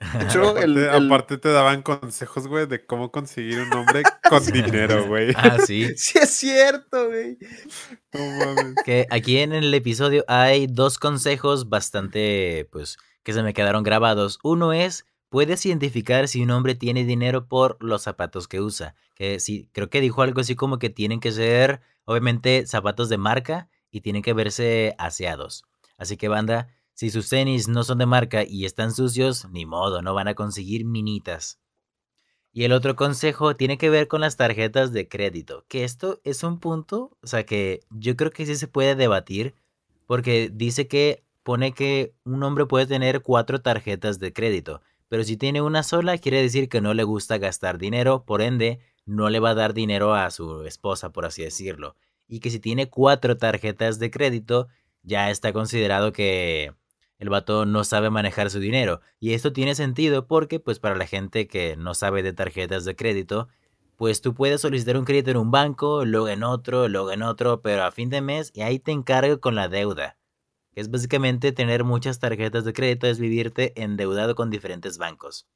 De hecho, Aparte, el, el- aparte te daban consejos, güey, de cómo conseguir un hombre con dinero, güey. Ah, sí. Sí es cierto, güey. No mames. Que aquí en el episodio hay dos consejos bastante, pues, que se me quedaron grabados. Uno es puedes identificar si un hombre tiene dinero por los zapatos que usa. Que sí, creo que dijo algo así como que tienen que ser, obviamente, zapatos de marca y tienen que verse aseados. Así que, banda, si sus tenis no son de marca y están sucios, ni modo, no van a conseguir minitas. Y el otro consejo tiene que ver con las tarjetas de crédito, que esto es un punto, o sea que yo creo que sí se puede debatir, porque dice que pone que un hombre puede tener cuatro tarjetas de crédito, pero si tiene una sola quiere decir que no le gusta gastar dinero, por ende no le va a dar dinero a su esposa, por así decirlo. Y que si tiene cuatro tarjetas de crédito, ya está considerado que el vato no sabe manejar su dinero. Y esto tiene sentido porque, pues para la gente que no sabe de tarjetas de crédito, pues tú puedes solicitar un crédito en un banco, luego en otro, luego en otro, pero a fin de mes y ahí te encargo con la deuda. Es básicamente tener muchas tarjetas de crédito, es vivirte endeudado con diferentes bancos.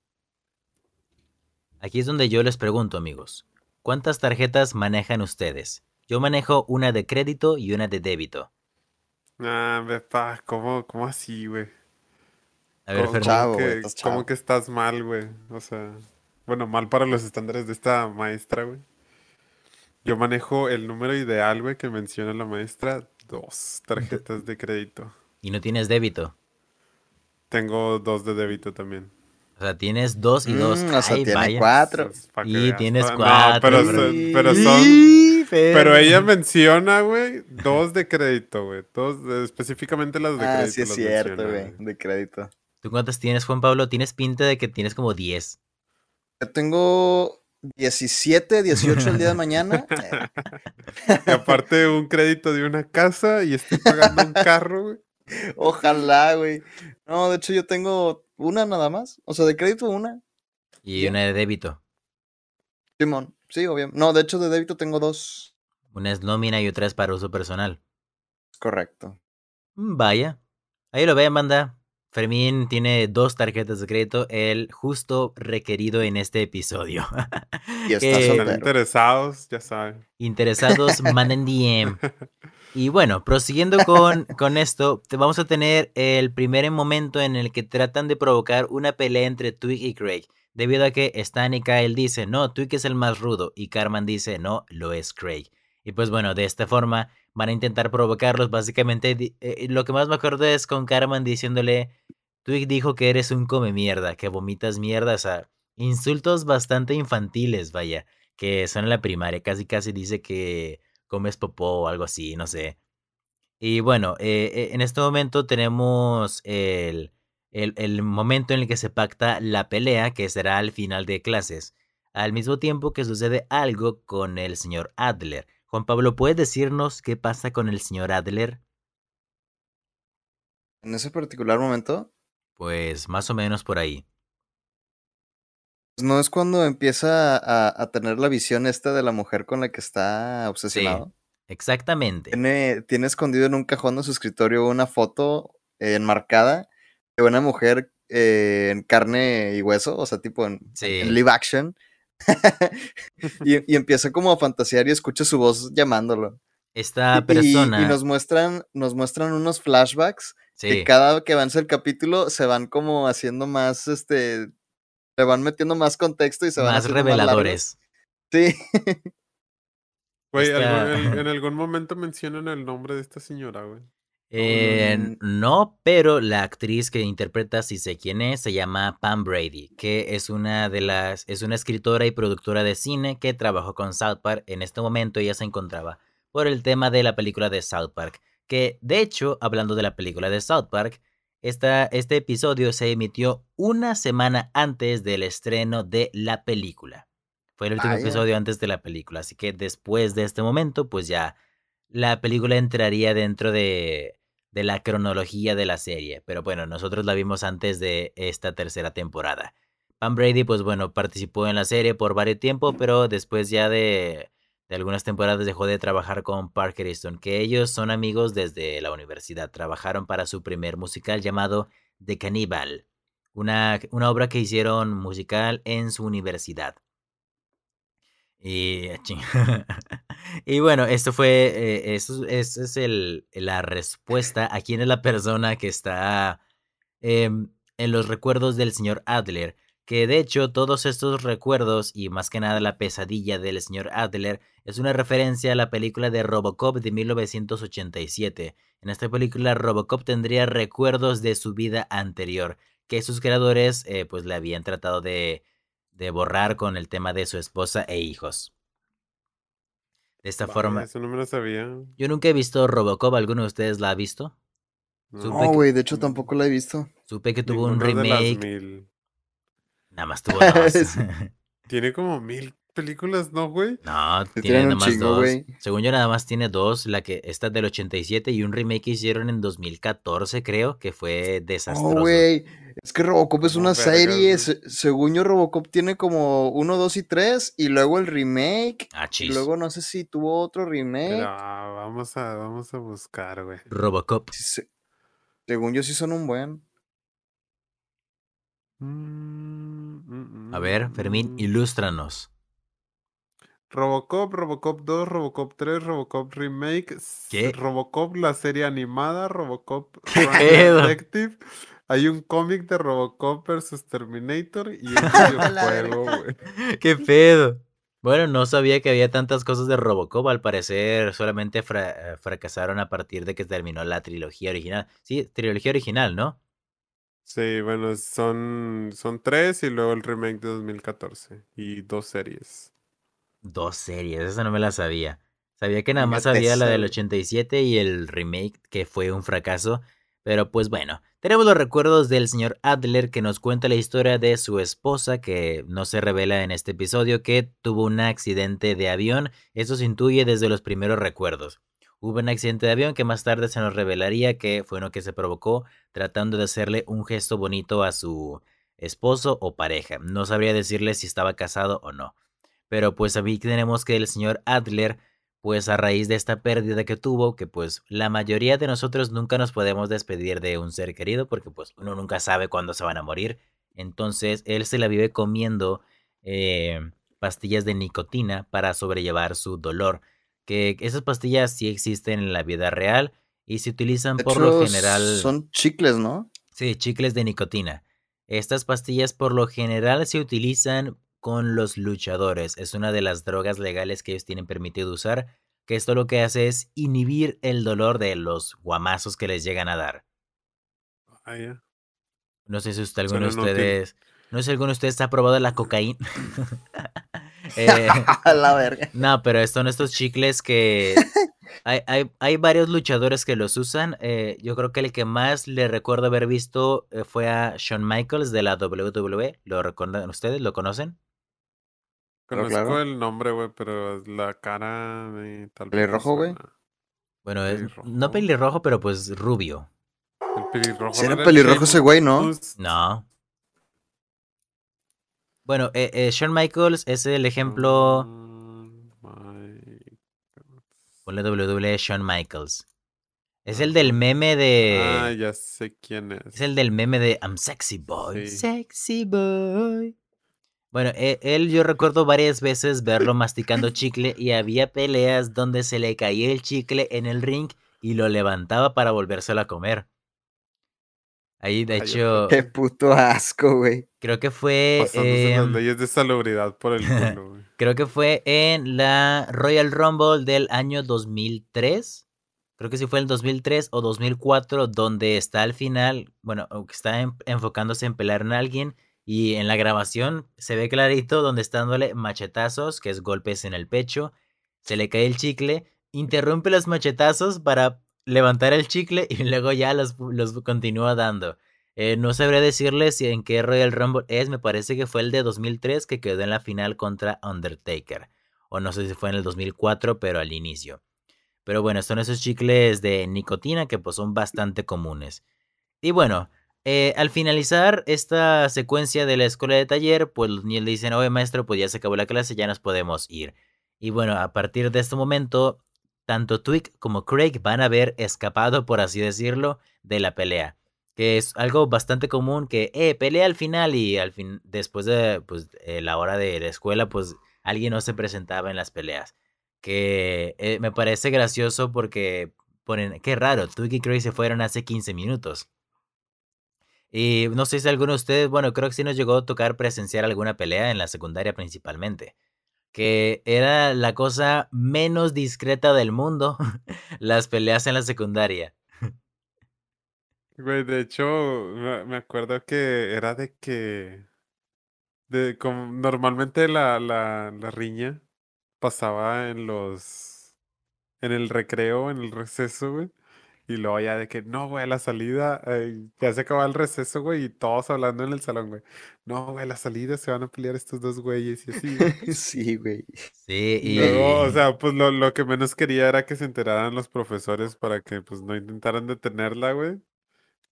Aquí es donde yo les pregunto, amigos, ¿cuántas tarjetas manejan ustedes? Yo manejo una de crédito y una de débito. Ah, pa, ¿cómo, cómo así, güey? A ver, ¿Cómo, Chavo, que, estás cómo que estás mal, güey? O sea, bueno, mal para los estándares de esta maestra, güey. Yo manejo el número ideal, güey, que menciona la maestra, dos tarjetas de crédito. Y no tienes débito. Tengo dos de débito también. O sea, tienes dos y dos. Mm, o sea, Ay, tiene vaya. cuatro. Y veas. tienes No, cuatro, pero, bro. son- pero son... Sí, Pero ella menciona, güey, dos de crédito, güey. Dos, de- específicamente las de Ah, crédito sí es cierto, güey, de crédito. ¿Tú cuántas tienes, Juan Pablo? Tienes pinta de que tienes como 10. Yo tengo 17, 18 el día de mañana. Y aparte un crédito de una casa y estoy pagando un carro, güey. Ojalá, güey. No, de hecho yo tengo una nada más. O sea, de crédito una. Y una de débito. Simón. Sí, obviamente. No, de hecho de débito tengo dos. Una es nómina y otra es para uso personal. Correcto. Mm, Vaya. Ahí lo ven, banda. Fermín tiene dos tarjetas de crédito, el justo requerido en este episodio. Y Están soltero. interesados, ya saben. Interesados, manden DM. Y bueno, prosiguiendo con, con esto, te- vamos a tener el primer momento en el que tratan de provocar una pelea entre Twig y Craig. Debido a que Stan y Kyle dicen, no, Twig es el más rudo. Y Carmen dice, no, lo es Craig. Y pues bueno, de esta forma van a intentar provocarlos. Básicamente, eh, lo que más me acuerdo es con Carmen diciéndole, Twig dijo que eres un come mierda, que vomitas mierda. O sea, insultos bastante infantiles, vaya, que son en la primaria. Casi, casi dice que comes popó o algo así, no sé. Y bueno, eh, eh, en este momento tenemos el, el, el momento en el que se pacta la pelea, que será al final de clases. Al mismo tiempo que sucede algo con el señor Adler. Juan Pablo, ¿puedes decirnos qué pasa con el señor Adler? En ese particular momento, Pues más o menos por ahí. no es cuando empieza a, a tener la visión esta de la mujer con la que está obsesionado. Exactamente. Tiene, tiene escondido en un cajón de su escritorio una foto eh, enmarcada de una mujer eh, en carne y hueso, o sea, tipo Sí. en live action. y, y empieza como a fantasear y escucha su voz llamándolo. Esta Y- y- persona... Y, nos muestran, nos muestran unos flashbacks que sí, cada que avanza el capítulo se van como haciendo más, este, le van metiendo más contexto y se van más haciendo más largos. reveladores. Sí. Güey, Esta- en algún momento mencionan el nombre de esta señora, güey. Eh, Mm. no, pero la actriz que interpreta, si sé quién es, se llama Pam Brady, que es una de las, es una escritora y productora de cine que trabajó con South Park. En este momento ella se encontraba por el tema de la película de South Park. Que de hecho, hablando de la película de South Park, esta, este episodio se emitió una semana antes del estreno de la película. Fue el último Vaya. episodio antes de la película, así que después de este momento, pues ya la película entraría dentro de, de la cronología de la serie. Pero bueno, nosotros la vimos antes de esta tercera temporada. Pam Brady, pues bueno, participó en la serie por varios tiempo, pero después ya de, de algunas temporadas dejó de trabajar con Parker Easton, que ellos son amigos desde la universidad. Trabajaron para su primer musical llamado The Cannibal, una, una obra que hicieron musical en su universidad. Y, y bueno, esto fue, eh, eso es el, la respuesta a quién es la persona que está em, en los recuerdos del señor Adler. que de hecho todos estos recuerdos y más que nada la pesadilla del señor Adler es una referencia a la película de Robocop de 1987. En esta película Robocop tendría recuerdos de su vida anterior que sus creadores eh, pues le habían tratado de, de borrar con el tema de su esposa e hijos. De esta forma... Eso no me lo sabía. Yo nunca he visto Robocop, ¿alguno de ustedes la ha visto? No, güey, de hecho tampoco la he visto. Supe que tuvo un remake. Nada más tuvo dos. tiene como mil películas, ¿no, güey? No, tiene nada más dos. Según yo, nada más tiene dos. La que está del 87 y un remake que hicieron en 2014, creo, que fue desastroso. No, güey. Es que Robocop es una serie. según yo, Robocop tiene como uno, dos y tres. Y luego el remake. Ah, y luego no sé si tuvo otro remake. vamos, a, vamos a buscar, güey. Robocop. según yo, sí son un buen. A ver, Fermín, mm. ilústranos. Robocop, Robocop 2, Robocop 3, Robocop Remake, ¿Qué? Robocop la serie animada, Robocop Detective. Hay un cómic de Robocop vs Terminator y un videojuego, güey. ¿Qué pedo? Bueno, no sabía que había tantas cosas de Robocop. Al parecer solamente eh, fracasaron a partir de que terminó la trilogía original. Sí, trilogía original, ¿no? Sí, bueno, son, son tres y luego el remake de 2014 y dos series. Dos series, esa no me la sabía. Sabía que nada más había la del 87 y el remake que fue un fracaso. Pero pues bueno, tenemos los recuerdos del señor Adler que nos cuenta la historia de su esposa que no se revela en este episodio que tuvo un accidente de avión. Eso se intuye desde los primeros recuerdos. Hubo un accidente de avión que más tarde se nos revelaría que fue uno que se provocó tratando de hacerle un gesto bonito a su esposo o pareja. No sabría decirle si estaba casado o no. Pero pues aquí tenemos que el señor Adler, pues a raíz de esta pérdida que tuvo, que pues la mayoría de nosotros nunca nos podemos despedir de un ser querido porque pues uno nunca sabe cuándo se van a morir. Entonces él se la vive comiendo eh, pastillas de nicotina para sobrellevar su dolor que esas pastillas sí existen en la vida real y se utilizan por lo general. Son chicles, ¿no? Sí, chicles de nicotina. Estas pastillas por lo general se utilizan con los luchadores. Es una de las drogas legales que ellos tienen permitido usar, que esto lo que hace es inhibir el dolor de los guamazos que les llegan a dar. Ah, ya. No sé si usted, alguno de ustedes... No sé si alguno de ustedes ha probado la cocaína. Eh, la verga. No, pero son estos chicles que hay, hay, hay varios luchadores que los usan. Eh, yo creo que el que más le recuerdo haber visto eh, fue a Shawn Michaels de la WWE. ¿Lo recuerdan ustedes? ¿Lo conocen? Conozco el nombre, güey, pero la cara de tal ¿Pelirrojo, güey? Bueno, es, no pelirrojo, pero pues rubio. El pelirrojo. ¿Será pelirrojo ese güey, no? No. Bueno, eh, eh, Shawn Michaels es el ejemplo. Ponle WWE Shawn Michaels. Es el del meme de. Ah, ya sé quién es. Es el del meme de I'm sexy boy. Sexy boy. Bueno, e, él yo recuerdo varias veces verlo masticando chicle y había peleas donde se le caía el chicle en el ring y lo levantaba para volvérselo a comer. Ahí, de hecho. Qué puto asco, güey. Creo que fue. Pasándose las leyes de salubridad por el culo, güey. creo que fue en la Royal Rumble del año 2003. Creo que sí fue el 2003 o 2004, donde está al final, bueno, está enfocándose en pelear en alguien. Y en la grabación se ve clarito donde está dándole machetazos, que es golpes en el pecho. Se le cae el chicle, interrumpe los machetazos para levantar el chicle y luego ya los, los continúa dando. Eh, no sabría decirles si en qué Royal Rumble es, me parece que fue el de 2003 que quedó en la final contra Undertaker. O no sé si fue en el 2004, pero al inicio. Pero bueno, son esos chicles de nicotina que pues son bastante comunes. Y bueno, eh, al finalizar esta secuencia de la escuela de taller, pues los niños le dicen, oye maestro, pues ya se acabó la clase, ya nos podemos ir. Y bueno, a partir de este momento, tanto Twig como Craig van a haber escapado, por así decirlo, de la pelea. Que es algo bastante común que, eh, pelea al final y al fin, después de pues, eh, la hora de la escuela, pues alguien no se presentaba en las peleas. Que eh, me parece gracioso porque ponen, qué raro, Twig y Craig se fueron hace 15 minutos. Y no sé si alguno de ustedes, bueno, creo que sí nos llegó a tocar presenciar alguna pelea en la secundaria principalmente. Que era la cosa menos discreta del mundo, las peleas en la secundaria. Güey, de hecho, me, acuerdo que era de que. De, normalmente la, la, la riña pasaba en los. En el recreo, en el receso, güey. Y luego ya de que, no, güey, la salida, eh, ya se acaba el receso, güey, y todos hablando en el salón, güey. No, güey, la salida se van a pelear estos dos güeyes y así, güey. sí, güey. Sí, Y y... luego, o sea, pues lo, lo que menos quería era que se enteraran los profesores para que, pues, no intentaran detenerla, güey.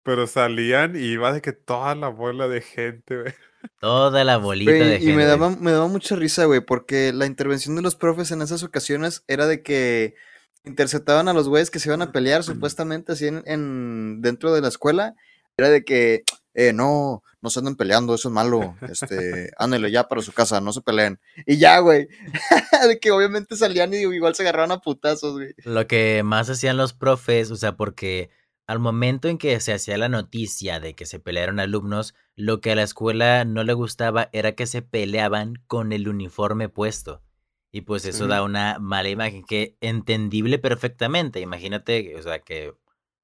Pero salían y iba de que toda la bola de gente, güey. Toda la bolita Güey, de y gente. me daba, me daba mucha risa, güey, porque la intervención de los profes en esas ocasiones era de que interceptaban a los güeyes que se iban a pelear supuestamente así en, en- dentro de la escuela. Era de que, eh, no, no se anden peleando, eso es malo. Este, ándale ya para su casa, no se peleen. Y ya, güey. de que obviamente salían y igual se agarraban a putazos, güey. Lo que más hacían los profes, o sea, porque al momento en que se hacía la noticia de que se pelearon alumnos, lo que a la escuela no le gustaba era que se peleaban con el uniforme puesto. Y pues eso da una mala imagen que entendible perfectamente. Imagínate, o sea, que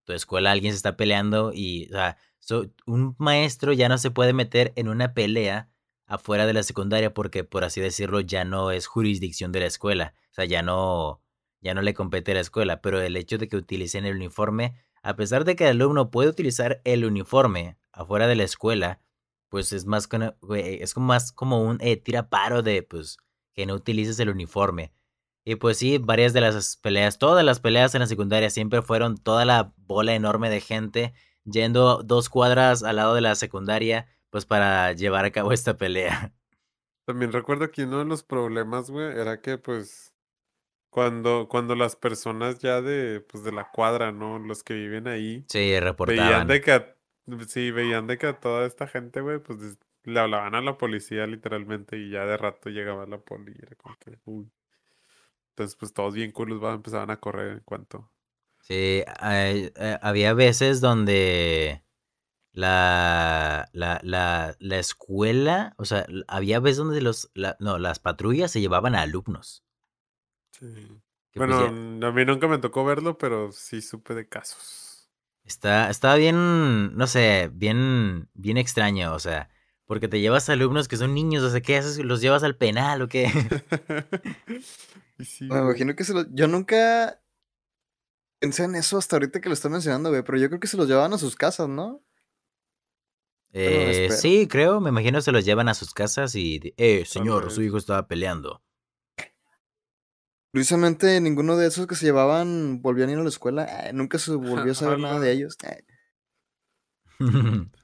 tu escuela alguien se está peleando y, o sea, so- un maestro ya no se puede meter en una pelea afuera de la secundaria porque, por así decirlo, ya no es jurisdicción de la escuela. O sea, ya no, ya no le compete a la escuela. Pero el hecho de que utilicen el uniforme, a pesar de que el alumno puede utilizar el uniforme afuera de la escuela, pues es más, es como más como un eh, tira paro de, pues, que no utilices el uniforme. Y pues sí, varias de las peleas, todas las peleas en la secundaria siempre fueron toda la bola enorme de gente yendo dos cuadras al lado de la secundaria, pues para llevar a cabo esta pelea. También recuerdo que uno de los problemas, güey, era que, pues, cuando, cuando las personas ya de, pues, de la cuadra, ¿no? Los que viven ahí, Sí, veían reportaban. de que, a- sí, veían de que a toda esta gente, güey, pues, le hablaban a la policía literalmente y ya de rato llegaba la poli y era como que, uy. Entonces, pues, todos bien culos, va, empezaban a correr en cuanto... Sí, hay- eh, había veces donde la, la, la, la escuela, o sea, había veces donde los, la- no, las patrullas se llevaban a alumnos. Sí. pues Bueno, a mí nunca me tocó verlo, pero sí supe de casos. Está, está bien, no sé, bien, bien extraño, o sea, porque te llevas a alumnos que son niños, o sea, ¿qué haces? ¿Los llevas al penal o qué? Sí, Me imagino que se los... Yo nunca pensé en eso hasta ahorita que lo estoy mencionando, güey, pero yo creo que se los llevaban a sus casas, ¿no? Eh, sí, creo, me imagino se los llevan a sus casas y, eh, señor, su hijo estaba peleando. Curiosamente, ninguno de esos que se llevaban volvían a ir a la escuela. eh, nunca se volvió a saber nada de ellos. eh.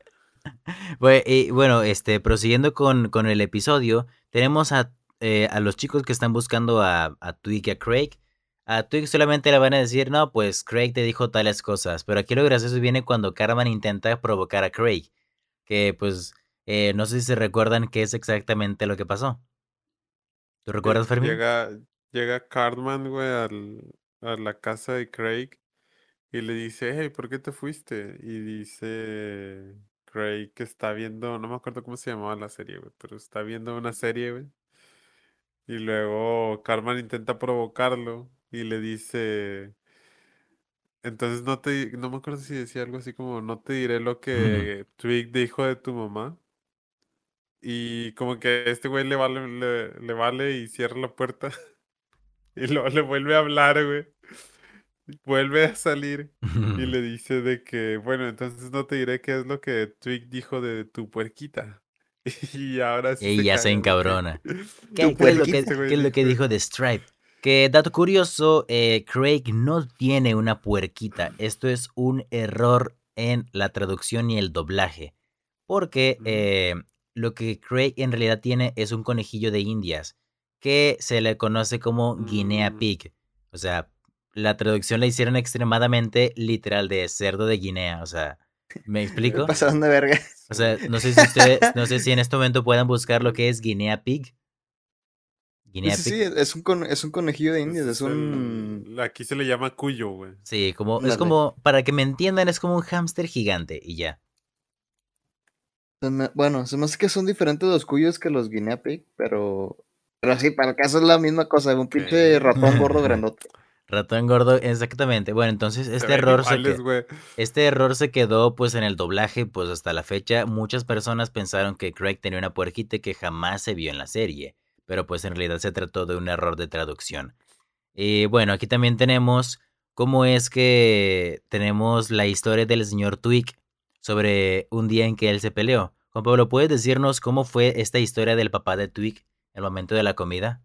Y bueno, este, prosiguiendo con, con el episodio, tenemos a, eh, a los chicos que están buscando a, a Twig y a Craig. A Twig solamente le van a decir, no, pues Craig te dijo tales cosas. Pero aquí lo gracioso viene cuando Carmen intenta provocar a Craig. Que pues, eh, no sé si se recuerdan qué es exactamente lo que pasó. ¿Tú recuerdas, Fermín? Llega, llega Cartman, güey, al, a la casa de Craig y le dice, hey, ¿por qué te fuiste? Y dice Craig que está viendo, no me acuerdo cómo se llamaba la serie, güey, pero está viendo una serie, güey. Y luego Cartman intenta provocarlo y le dice, entonces no te, no me acuerdo si decía algo así como, no te diré lo que Twig dijo de tu mamá. Y como que este güey le vale, le, le vale y cierra la puerta. Y luego le vuelve a hablar, güey. Vuelve a salir y le dice de que, bueno, entonces no te diré qué es lo que Twig dijo de tu puerquita. Y ahora sí Y se encabrona. ¿Qué, qué es lo que, qué es lo que dijo. de Stripe? Que dato curioso, eh, Craig no tiene una puerquita. Esto es un error en la traducción y el doblaje. Porque eh, lo que Craig en realidad tiene es un conejillo de indias que se le conoce como Guinea Mm. Pig. O sea, la traducción la hicieron extremadamente literal de cerdo de Guinea. O sea, ¿me Me explico? pasaron de verga. O sea, no sé si ustedes, no sé si en este momento puedan buscar lo que es Guinea Pig. Sí, Guinea sí, Pig. sí, es un, con- es un conejillo de indias, es es un... el- aquí se le llama cuyo, güey. Sí, como, es como, para que me entiendan, es como un hámster gigante y ya. Bueno, se me hace que son diferentes los cuyos que los guinea pig, pero. Pero sí, para el caso es la misma cosa, un pinche ratón gordo grandote. Ratón gordo, exactamente. Bueno, entonces este error se, iguales, que- güey. este error se quedó pues en el doblaje, pues hasta la fecha muchas personas pensaron que Craig tenía una puerquita que jamás se vio en la serie, pero pues en realidad se trató de un error de traducción. Y bueno, aquí también tenemos cómo es que tenemos la historia del señor Twig sobre un día en que él se peleó. Juan Pablo, ¿puedes decirnos cómo fue esta historia del papá de Twig el momento de la comida?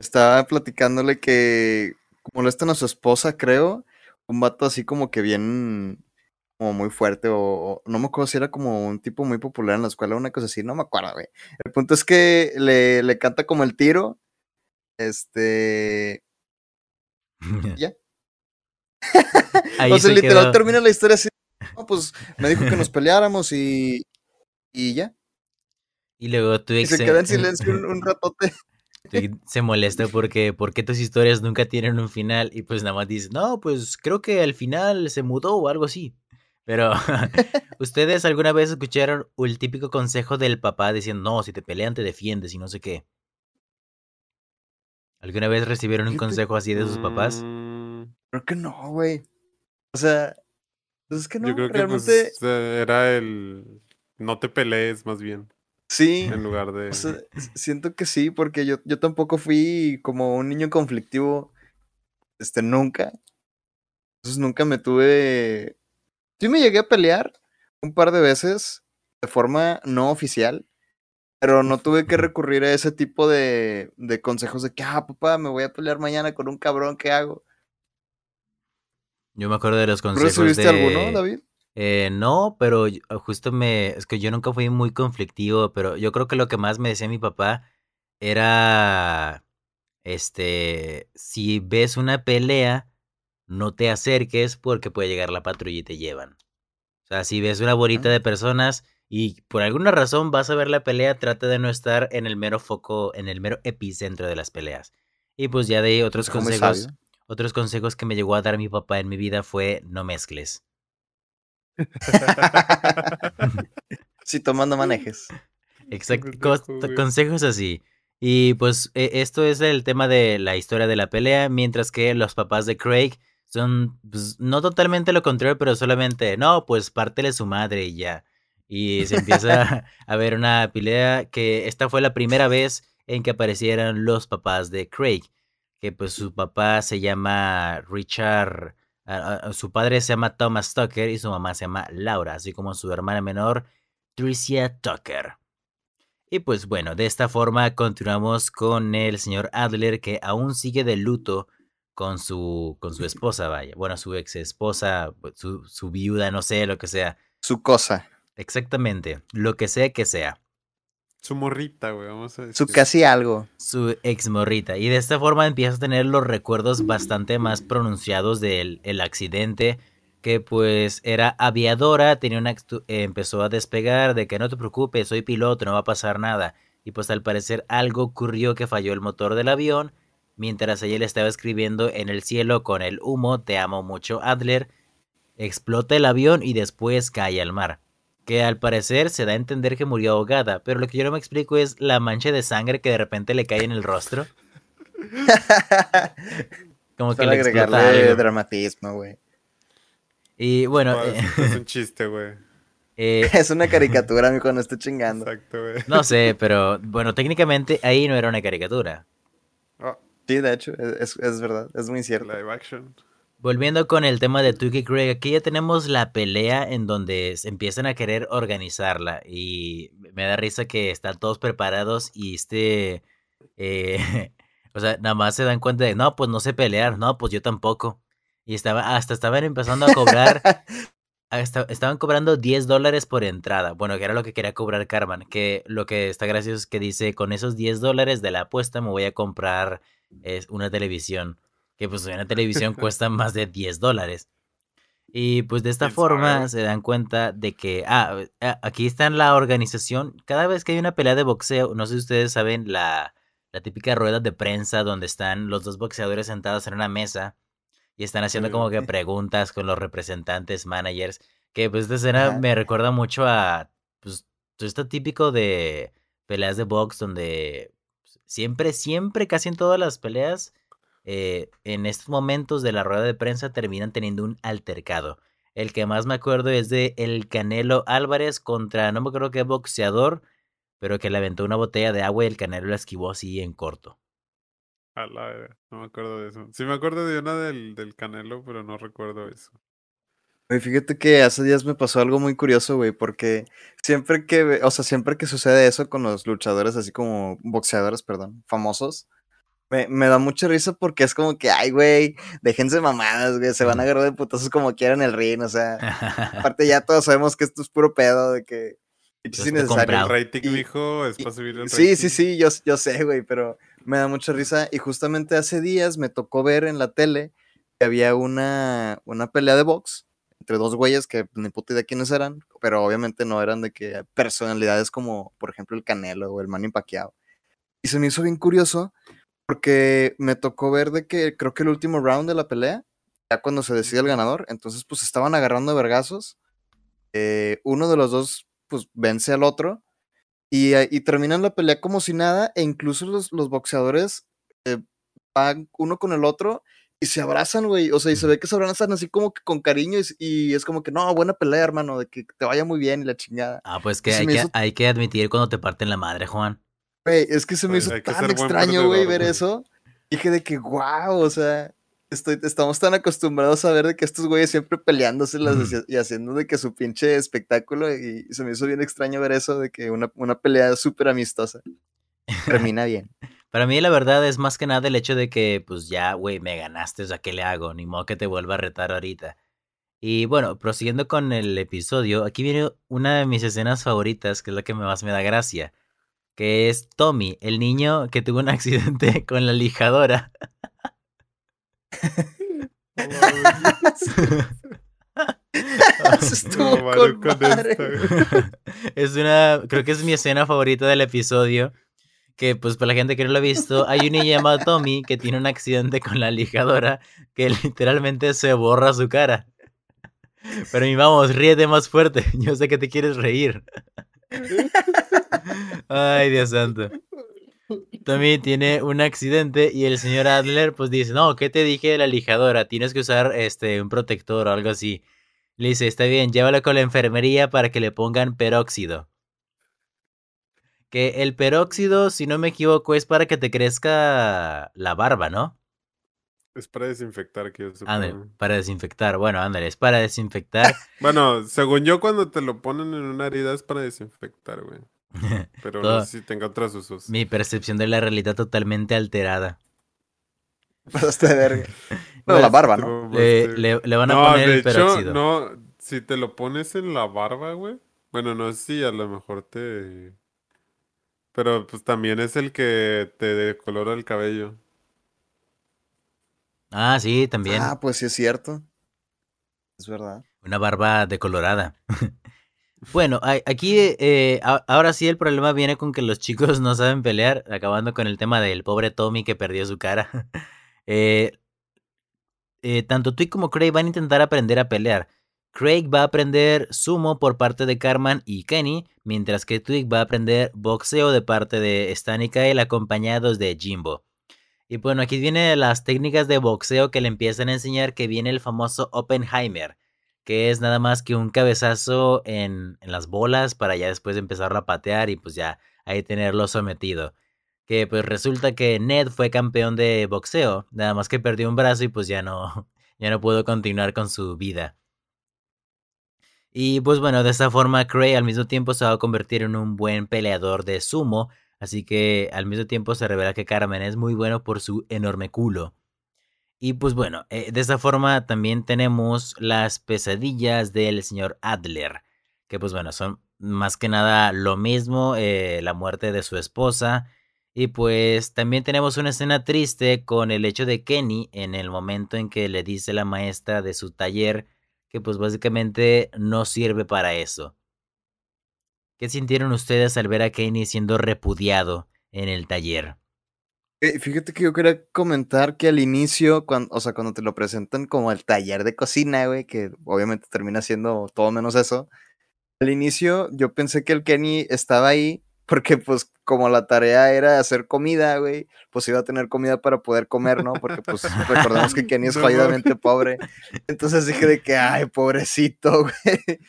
Estaba platicándole que molestan a su esposa, creo. Un vato así como que bien, como muy fuerte, o, o no me acuerdo si era como un tipo muy popular en la escuela, una cosa así, no me acuerdo, güey. El punto es que le, le canta como el tiro. Este. Ya. O sea, se literal quedó. termina la historia así. No, pues me dijo que nos peleáramos y. Y ya. Y luego Twig Y se se- queda en silencio un, un ratote. Se molesta porque ¿por qué tus historias nunca tienen un final? Y pues nada más dice, no, pues creo que al final se mudó o algo así. Pero, ¿ustedes alguna vez escucharon el típico consejo del papá diciendo, no, si te pelean te defiendes y no sé qué? ¿Alguna vez recibieron un consejo así de sus papás? Mm, Creo que no, güey. O sea. Pues es que no, Yo creo que realmente. pues, eh, era el no te pelees más bien, Sí. en lugar de... O sea, s- siento que sí, porque yo, yo tampoco fui como un niño conflictivo, este, nunca. Entonces nunca me tuve... Sí me llegué a pelear un par de veces de forma no oficial, pero no tuve que recurrir a ese tipo de, de consejos de que, ah, papá, me voy a pelear mañana con un cabrón, ¿qué hago? Yo me acuerdo de los ¿Tú consejos recibiste de... alguno, David? Eh, no, pero yo- justo me... Es que yo nunca fui muy conflictivo, pero yo creo que lo que más me decía mi papá era... Este... Si ves una pelea, no te acerques porque puede llegar la patrulla y te llevan. O sea, si ves una bolita Ah. de personas y por alguna razón vas a ver la pelea, trata de no estar en el mero foco, en el mero epicentro de las peleas. Y pues ya de ahí otros consejos... Otros consejos que me llegó a dar mi papá en mi vida fue no mezcles. Si tomando manejes. Exacto, consejos así. Y pues e- esto es el tema de la historia de la pelea, mientras que los papás de Craig son pues, no totalmente lo contrario, pero solamente, no, pues pártele su madre y ya. Y se empieza a ver una pelea que esta fue la primera vez en que aparecieran los papás de Craig, que pues su papá se llama Richard, a- a- su padre se llama Thomas Tucker y su mamá se llama Laura, así como su hermana menor, Tricia Tucker. Y pues bueno, de esta forma continuamos con el señor Adler que aún sigue de luto con su, con su esposa, vaya. Bueno, su ex esposa, su, su viuda, no sé, lo que sea. Su cosa. Exactamente, lo que sea que sea. Su morrita, güey, vamos a Su decir. casi algo. Su ex morrita. Y de esta forma empieza a tener los recuerdos bastante más pronunciados del el accidente. Que pues era aviadora, tenía una empezó a despegar de que no te preocupes, soy piloto, no va a pasar nada. Y pues al parecer algo ocurrió que falló el motor del avión. Mientras ella le estaba escribiendo en el cielo con el humo, te amo mucho Adler. Explota el avión y después cae al mar. Que al parecer se da a entender que murió ahogada, pero lo que yo no me explico es la mancha de sangre que de repente le cae en el rostro. Como que le agregarle algo. dramatismo, güey. Y bueno, Ah, eh, es, es un chiste, güey. eh, Es una caricatura, amigo, no estoy chingando. Exacto, güey. no sé, pero bueno, técnicamente ahí no era una caricatura. Ah, Sí, de hecho, es, es verdad, es muy cierto. live action. Volviendo con el tema de y Craig, aquí ya tenemos la pelea en donde se empiezan a querer organizarla y me da risa que están todos preparados y este, eh, o sea, nada más se dan cuenta de, no, pues no sé pelear, no, pues yo tampoco. Y estaba, hasta estaban empezando a cobrar, hasta- estaban cobrando 10 dólares por entrada, bueno, que era lo que quería cobrar Carmen, que lo que está gracioso es que dice, con esos 10 dólares de la apuesta me voy a comprar es, una televisión que pues una televisión cuesta más de 10 dólares. Y pues de esta ¿Quién forma se dan cuenta de que, ah, ah, aquí está en la organización, cada vez que hay una pelea de boxeo, no sé si ustedes saben la, la típica rueda de prensa donde están los dos boxeadores sentados en una mesa y están haciendo como que preguntas con los representantes, managers, que pues esta escena me recuerda mucho a pues, está típico de peleas de box donde siempre, siempre, casi en todas las peleas, eh, en estos momentos de la rueda de prensa terminan teniendo un altercado. El que más me acuerdo es de El Canelo Álvarez contra, no me acuerdo qué boxeador, pero que le aventó una botella de agua y el Canelo la esquivó así en corto. A la no me acuerdo de eso. Sí me acuerdo de una del, del Canelo, pero no recuerdo eso. Güey, fíjate que hace días me pasó algo muy curioso, güey, porque siempre que, o sea, siempre que sucede eso con los luchadores, así como boxeadores, perdón, famosos, me, me da mucha risa porque es como que, ay, güey, déjense mamadas, güey, se van a agarrar de putazos como quieran el ring, o sea, aparte ya todos sabemos que esto es puro pedo, de que es innecesario. El rating, mijo, es para subir el rating. Sí, sí, sí, yo, yo sé, güey, pero me da mucha risa y justamente hace días me tocó ver en la tele que había una, una pelea de box entre dos güeyes que ni puta idea quiénes eran, pero obviamente no eran de que personalidades como, por ejemplo, el Canelo o el Manny Pacquiao. Y se me hizo bien curioso porque me tocó ver de que creo que el último round de la pelea, ya cuando se decide el ganador, entonces pues estaban agarrando vergazos. Eh, uno de los dos pues vence al otro y, y, terminan la pelea como si nada e incluso los, los boxeadores eh, van uno con el otro y se abrazan, güey. O sea, y se ve que se abrazan así como que con cariño y, es como que, no, buena pelea, hermano, de que te vaya muy bien y la chingada. Ah, pues que, hay que, hay que admitir cuando te parten la madre, Juan. Güey, es que se me pues hizo tan extraño, güey, ver eso. Dije de que, wow, o sea, estoy, estamos tan acostumbrados a ver de que estos güeyes siempre peleándose y haciendo de que su pinche espectáculo y se me hizo bien extraño ver eso de que una, una pelea súper amistosa termina bien. Para mí la verdad es más que nada el hecho de que, pues ya, güey, me ganaste, o sea, ¿qué le hago? Ni modo que te vuelva a retar ahorita. Y bueno, prosiguiendo con el episodio, aquí viene una de mis escenas favoritas, que es la que más me da gracia, que es Tommy, el niño que tuvo un accidente con la lijadora. es una, creo que es mi escena favorita del episodio que pues para la gente que no lo ha visto, hay un niño llamado Tommy que tiene un accidente con la lijadora que literalmente se borra su cara. Pero mi vamos, ríete más fuerte. Yo sé que te quieres reír. Ay, Dios santo. Tommy tiene un accidente y el señor Adler pues dice, no, ¿qué te dije de la lijadora? Tienes que usar este un protector o algo así. Le dice, está bien, llévalo con la enfermería para que le pongan peróxido. Que el peróxido, si no me equivoco, es para que te crezca la barba, ¿no? Es para desinfectar, que yo para desinfectar. Bueno, ándale, es para desinfectar. bueno, según yo, cuando te lo ponen en una herida es para desinfectar, güey. Pero no sé si tenga otros usos. Mi percepción de la realidad totalmente alterada. Pasaste de verga. Bueno, la barba, ¿no? Le, van a poner el peróxido. no, si te lo pones en la barba, güey. Bueno, no sé si a lo mejor te pero pues también es el que te decolora el cabello. Ah, sí, también. Ah, pues sí es cierto. Es verdad. Una barba decolorada. Bueno, aquí eh, ahora sí el problema viene con que los chicos no saben pelear, acabando con el tema del pobre Tommy que perdió su cara. Eh, eh, tanto tú como Craig van a intentar aprender a pelear. Craig va a aprender sumo por parte de Carman y Kenny, mientras que Twig va a aprender boxeo de parte de Stan y Kyle acompañados de Jimbo. Y bueno, aquí vienen las técnicas de boxeo que le empiezan a enseñar, que viene el famoso Oppenheimer, que es nada más que un cabezazo en, en las bolas para ya después empezarlo a patear y pues ya ahí tenerlo sometido. Que pues resulta que Ned fue campeón de boxeo, nada más que perdió un brazo y pues ya no, ya no pudo continuar con su vida. Y pues bueno, de esta forma Cray al mismo tiempo se va a convertir en un buen peleador de sumo, así que al mismo tiempo se revela que Carmen es muy bueno por su enorme culo. Y pues bueno, eh, de esta forma también tenemos las pesadillas del señor Adler, que pues bueno, son más que nada lo mismo, eh, la muerte de su esposa. Y pues también tenemos una escena triste con el hecho de Kenny en el momento en que le dice la maestra de su taller que pues básicamente no sirve para eso. ¿Qué sintieron ustedes al ver a Kenny siendo repudiado en el taller? Eh, fíjate que yo quería comentar que al inicio, cuando, o sea, cuando te lo presentan como el taller de cocina, güey, que obviamente termina siendo todo menos eso, Al inicio yo pensé que el Kenny estaba ahí porque pues como la tarea era hacer comida, güey, pues iba a tener comida para poder comer, ¿no? Porque pues recordemos que Kenny es jodidamente pobre. Entonces dije de que, ay, pobrecito, güey.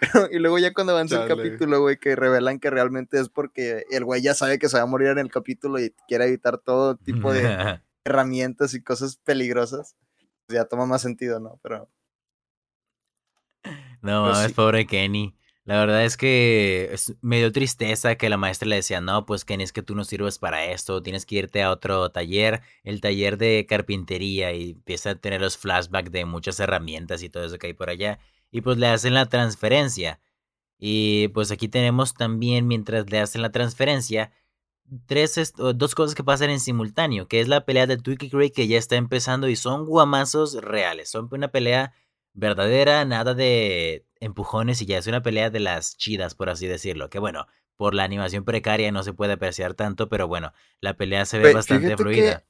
y luego ya cuando avanza el capítulo, güey, que revelan que realmente es porque el güey ya sabe que se va a morir en el capítulo y quiere evitar todo tipo de herramientas y cosas peligrosas. pues, Ya toma más sentido, ¿no? Pero No Pues mames, sí. pobre Kenny. La verdad es que es- me dio tristeza que la maestra le decía, no, pues Kenny, es que tú no sirves para esto, tienes que irte a otro taller, el taller de carpintería, y empieza a tener los flashbacks de muchas herramientas y todo eso que hay por allá, y pues le hacen la transferencia. Y pues aquí tenemos también, mientras le hacen la transferencia, tres dos cosas que pasan en simultáneo, que es la pelea de Twiki Craig que ya está empezando y son guamazos reales, son una pelea verdadera, nada de empujones y ya es una pelea de las chidas, por así decirlo, que bueno, por la animación precaria no se puede apreciar tanto, pero bueno, la pelea se ve bastante fluida.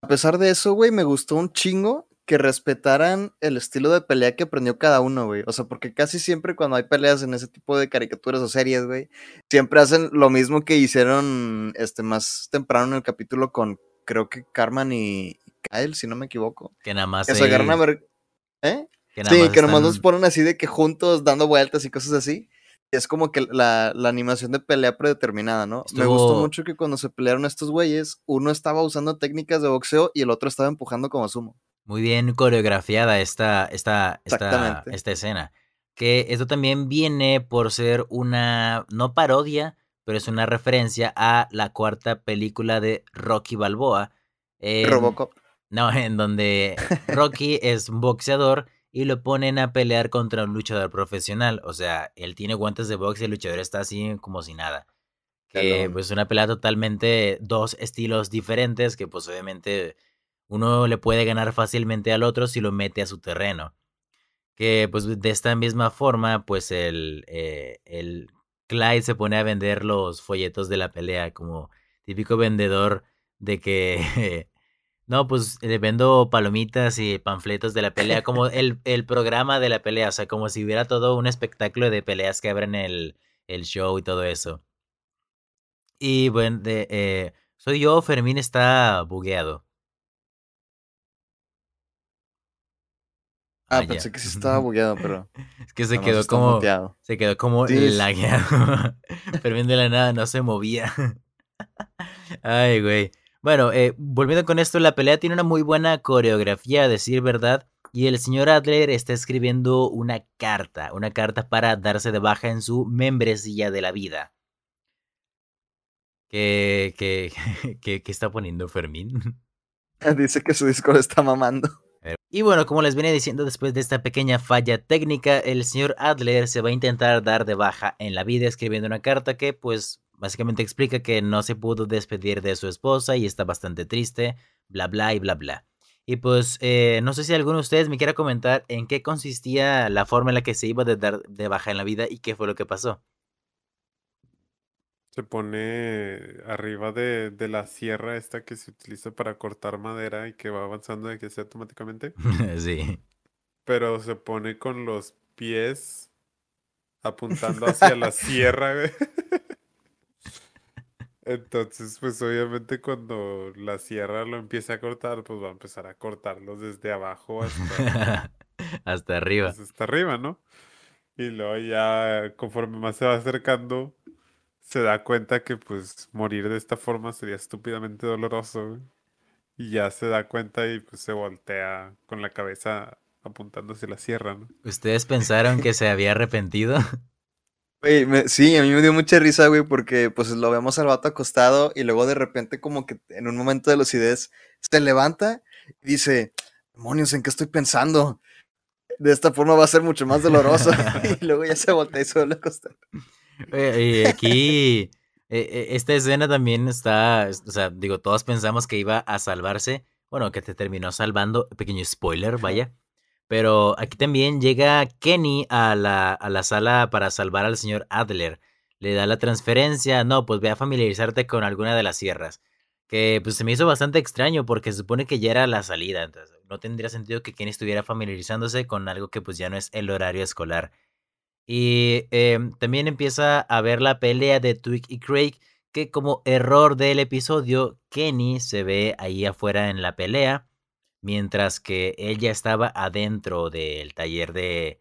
a pesar de eso, güey, me gustó un chingo que respetaran el estilo de pelea que aprendió cada uno, güey. O sea, porque casi siempre cuando hay peleas en ese tipo de caricaturas o series, güey, siempre hacen lo mismo que hicieron este más temprano en el capítulo con creo que Carmen y Kyle, si no me equivoco. Que nada más Que se agarran a ver, ¿eh? que nada Sí, más que nomás están... ponen así de que juntos dando vueltas y cosas así. Es como que la, la animación de pelea predeterminada, ¿no? Me gustó mucho que cuando se pelearon estos güeyes, uno estaba usando técnicas de boxeo y el otro estaba empujando como sumo. Muy bien coreografiada esta, esta, esta, esta escena. Que esto también viene por ser una, no parodia, pero es una referencia a la cuarta película de Rocky Balboa. En, Robocop. no, en donde Rocky es un boxeador y lo ponen a pelear contra un luchador profesional. O sea, él tiene guantes de box y el luchador está así como si nada. Que pues una pelea totalmente dos estilos diferentes que pues obviamente uno le puede ganar fácilmente al otro si lo mete a su terreno. Que pues de esta misma forma pues el, eh, el Clyde se pone a vender los folletos de la pelea como típico vendedor de que no pues le vendo palomitas y panfletos de la pelea como el, el programa de la pelea, o sea como si hubiera todo un espectáculo de peleas que abren el, el show y todo eso. Y bueno, de, eh, soy yo, Fermín está bugueado. Ah, Ah, pensé que sí estaba bugueado, pero Es que se quedó como, muteado. se quedó como Sí, lagueado. Fermín de la nada no se movía. Ay, güey. Bueno, eh, volviendo con esto, la pelea tiene una muy buena coreografía, a decir verdad. Y el señor Adler está escribiendo una carta, una carta para darse de baja en su membresía de la vida. ¿Qué, qué, qué, qué está poniendo Fermín? Dice que su disco le está mamando. Y bueno, como les venía diciendo, después de esta pequeña falla técnica, el señor Adler se va a intentar dar de baja en la vida escribiendo una carta que pues básicamente explica que no se pudo despedir de su esposa y está bastante triste, bla bla y bla bla. Y pues eh, no sé si alguno de ustedes me quiera comentar en qué consistía la forma en la que se iba a dar de baja en la vida y qué fue lo que pasó. Se pone arriba de, de la sierra esta que se utiliza para cortar madera y que va avanzando de que sea automáticamente. sí. Pero se pone con los pies apuntando hacia la sierra, güey. Entonces, pues obviamente cuando la sierra lo empiece a cortar, pues va a empezar a cortarlos desde abajo hasta, Hasta arriba. pues, hasta arriba, ¿no? Y luego ya conforme más se va acercando, se da cuenta que pues morir de esta forma sería estúpidamente doloroso. Y ya se da cuenta y pues se voltea con la cabeza apuntando hacia la sierra, ¿no? ¿Ustedes pensaron que se había arrepentido? Me- sí, a mí me dio mucha risa, güey, porque pues lo vemos al vato acostado y luego de repente como que en un momento de lucidez se levanta y dice, demonios, ¿en qué estoy pensando? De esta forma va a ser mucho más doloroso. y luego ya se voltea y se vuelve a acostar. Oye, Y aquí, eh, eh, esta escena también está, es- o sea, digo, todos pensamos que iba a salvarse, bueno, que te terminó salvando, pequeño spoiler, vaya, pero aquí también llega Kenny a la, a la sala para salvar al señor Adler, le da la transferencia, no, pues ve a familiarizarte con alguna de las sierras, que pues se me hizo bastante extraño porque se supone que ya era la salida, entonces no tendría sentido que Kenny estuviera familiarizándose con algo que pues ya no es el horario escolar. Y em, también empieza a ver la pelea de Twig y Craig, que como error del episodio, Kenny se ve ahí afuera en la pelea, mientras que ella estaba adentro del taller de,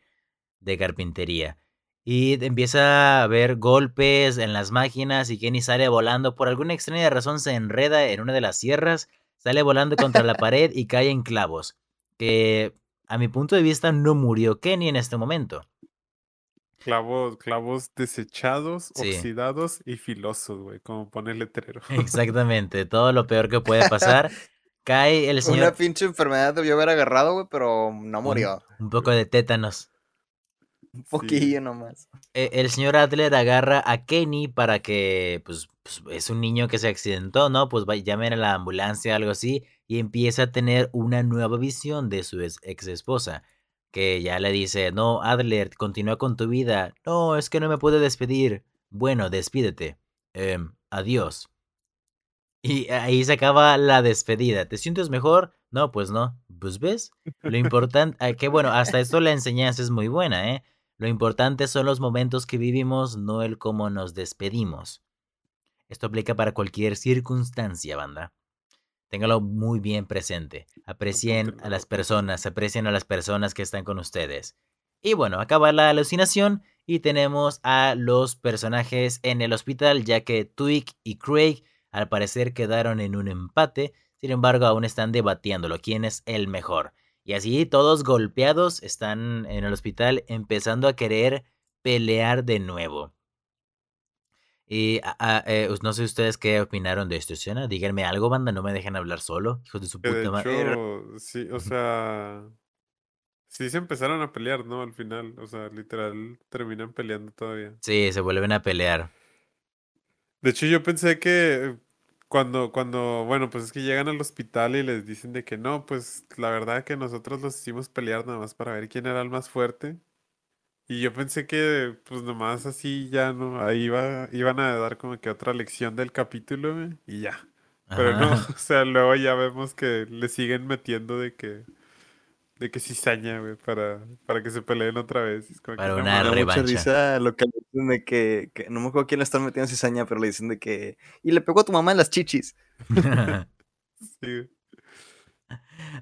de carpintería. Y empieza a ver golpes en las máquinas y Kenny sale volando. Por alguna extraña razón se enreda en una de las sierras, sale volando contra la pared y cae en clavos. Que a mi punto de vista no murió Kenny en este momento. Clavos, clavos desechados, oxidados y filosos, güey, como pone el letrero. Exactamente, todo lo peor que puede pasar. Cae el señor. Una pinche enfermedad debió haber agarrado, güey, pero no murió. Un, poco de tétanos. Un poquillo nomás. E, el señor Adler agarra a Kenny para que, pues, pues, es un niño que se accidentó, ¿no? Pues llamen a la ambulancia, algo así, y empieza a tener una nueva visión de su ex esposa que ya le dice, no, Adler, continúa con tu vida. No, es que no me puedo despedir. Bueno, despídete. Em, adiós. Y ahí se acaba la despedida. ¿Te sientes mejor? No, pues no. Pues ves, lo importante, que bueno, hasta esto la enseñanza es muy buena, ¿eh? Lo importante son los momentos que vivimos, no el cómo nos despedimos. Esto aplica para cualquier circunstancia, banda. Téngalo muy bien presente. Aprecien a las personas, aprecien a las personas que están con ustedes. Y bueno, acaba la alucinación y tenemos a los personajes en el hospital, ya que Twig y Craig al parecer quedaron en un empate. Sin embargo, aún están debatiéndolo, quién es el mejor. Y así todos golpeados están en el hospital empezando a querer pelear de nuevo. Y eh, no sé ustedes qué opinaron de esta escena. Díganme algo, banda, no me dejen hablar solo, hijos de su puta madre. Sí, o sea, sí se empezaron a pelear, ¿no? Al final, o sea, literal terminan peleando todavía. Sí, se vuelven a pelear. De hecho, yo pensé que cuando, cuando, bueno, pues es que llegan al hospital y les dicen de que no, pues la verdad que nosotros los hicimos pelear nada más para ver quién era el más fuerte. Y yo pensé que, pues nomás así ya no, ahí iba, iban a dar como que otra lección del capítulo y ya. Pero no, o sea, luego ya vemos que le siguen metiendo de que, de que cizaña, güey, para, para que se peleen otra vez. para una revancha. mucha risa lo que dicen de que, que, no me acuerdo quién le están metiendo cizaña, pero le dicen de que, y le pegó a tu mamá en las chichis. sí.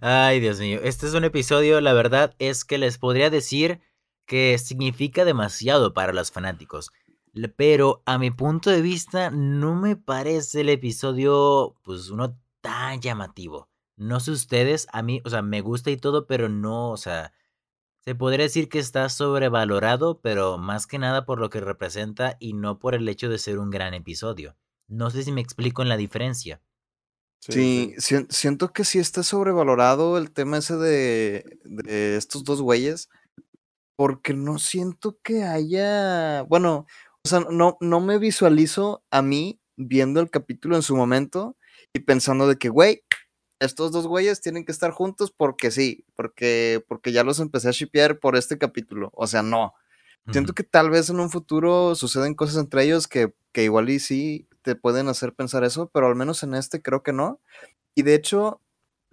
Ay, Dios mío, este es un episodio, la verdad es que les podría decir que significa demasiado para los fanáticos. Pero a mi punto de vista no me parece el episodio pues uno tan llamativo. No sé ustedes, a mí, o sea, me gusta y todo, pero no, o sea, se podría decir que está sobrevalorado, pero más que nada por lo que representa y no por el hecho de ser un gran episodio. No sé si me explico en la diferencia. Sí, siento que sí está sobrevalorado el tema ese de, de estos dos güeyes porque no siento que haya, bueno, o sea, no, no me visualizo a mí viendo el capítulo en su momento y pensando de que, güey, estos dos güeyes tienen que estar juntos porque sí, porque, porque ya los empecé a shipear por este capítulo. O sea, no. Siento que tal vez en un futuro suceden cosas entre ellos que, que igual y sí te pueden hacer pensar eso, pero al menos en este creo que no. Y de hecho,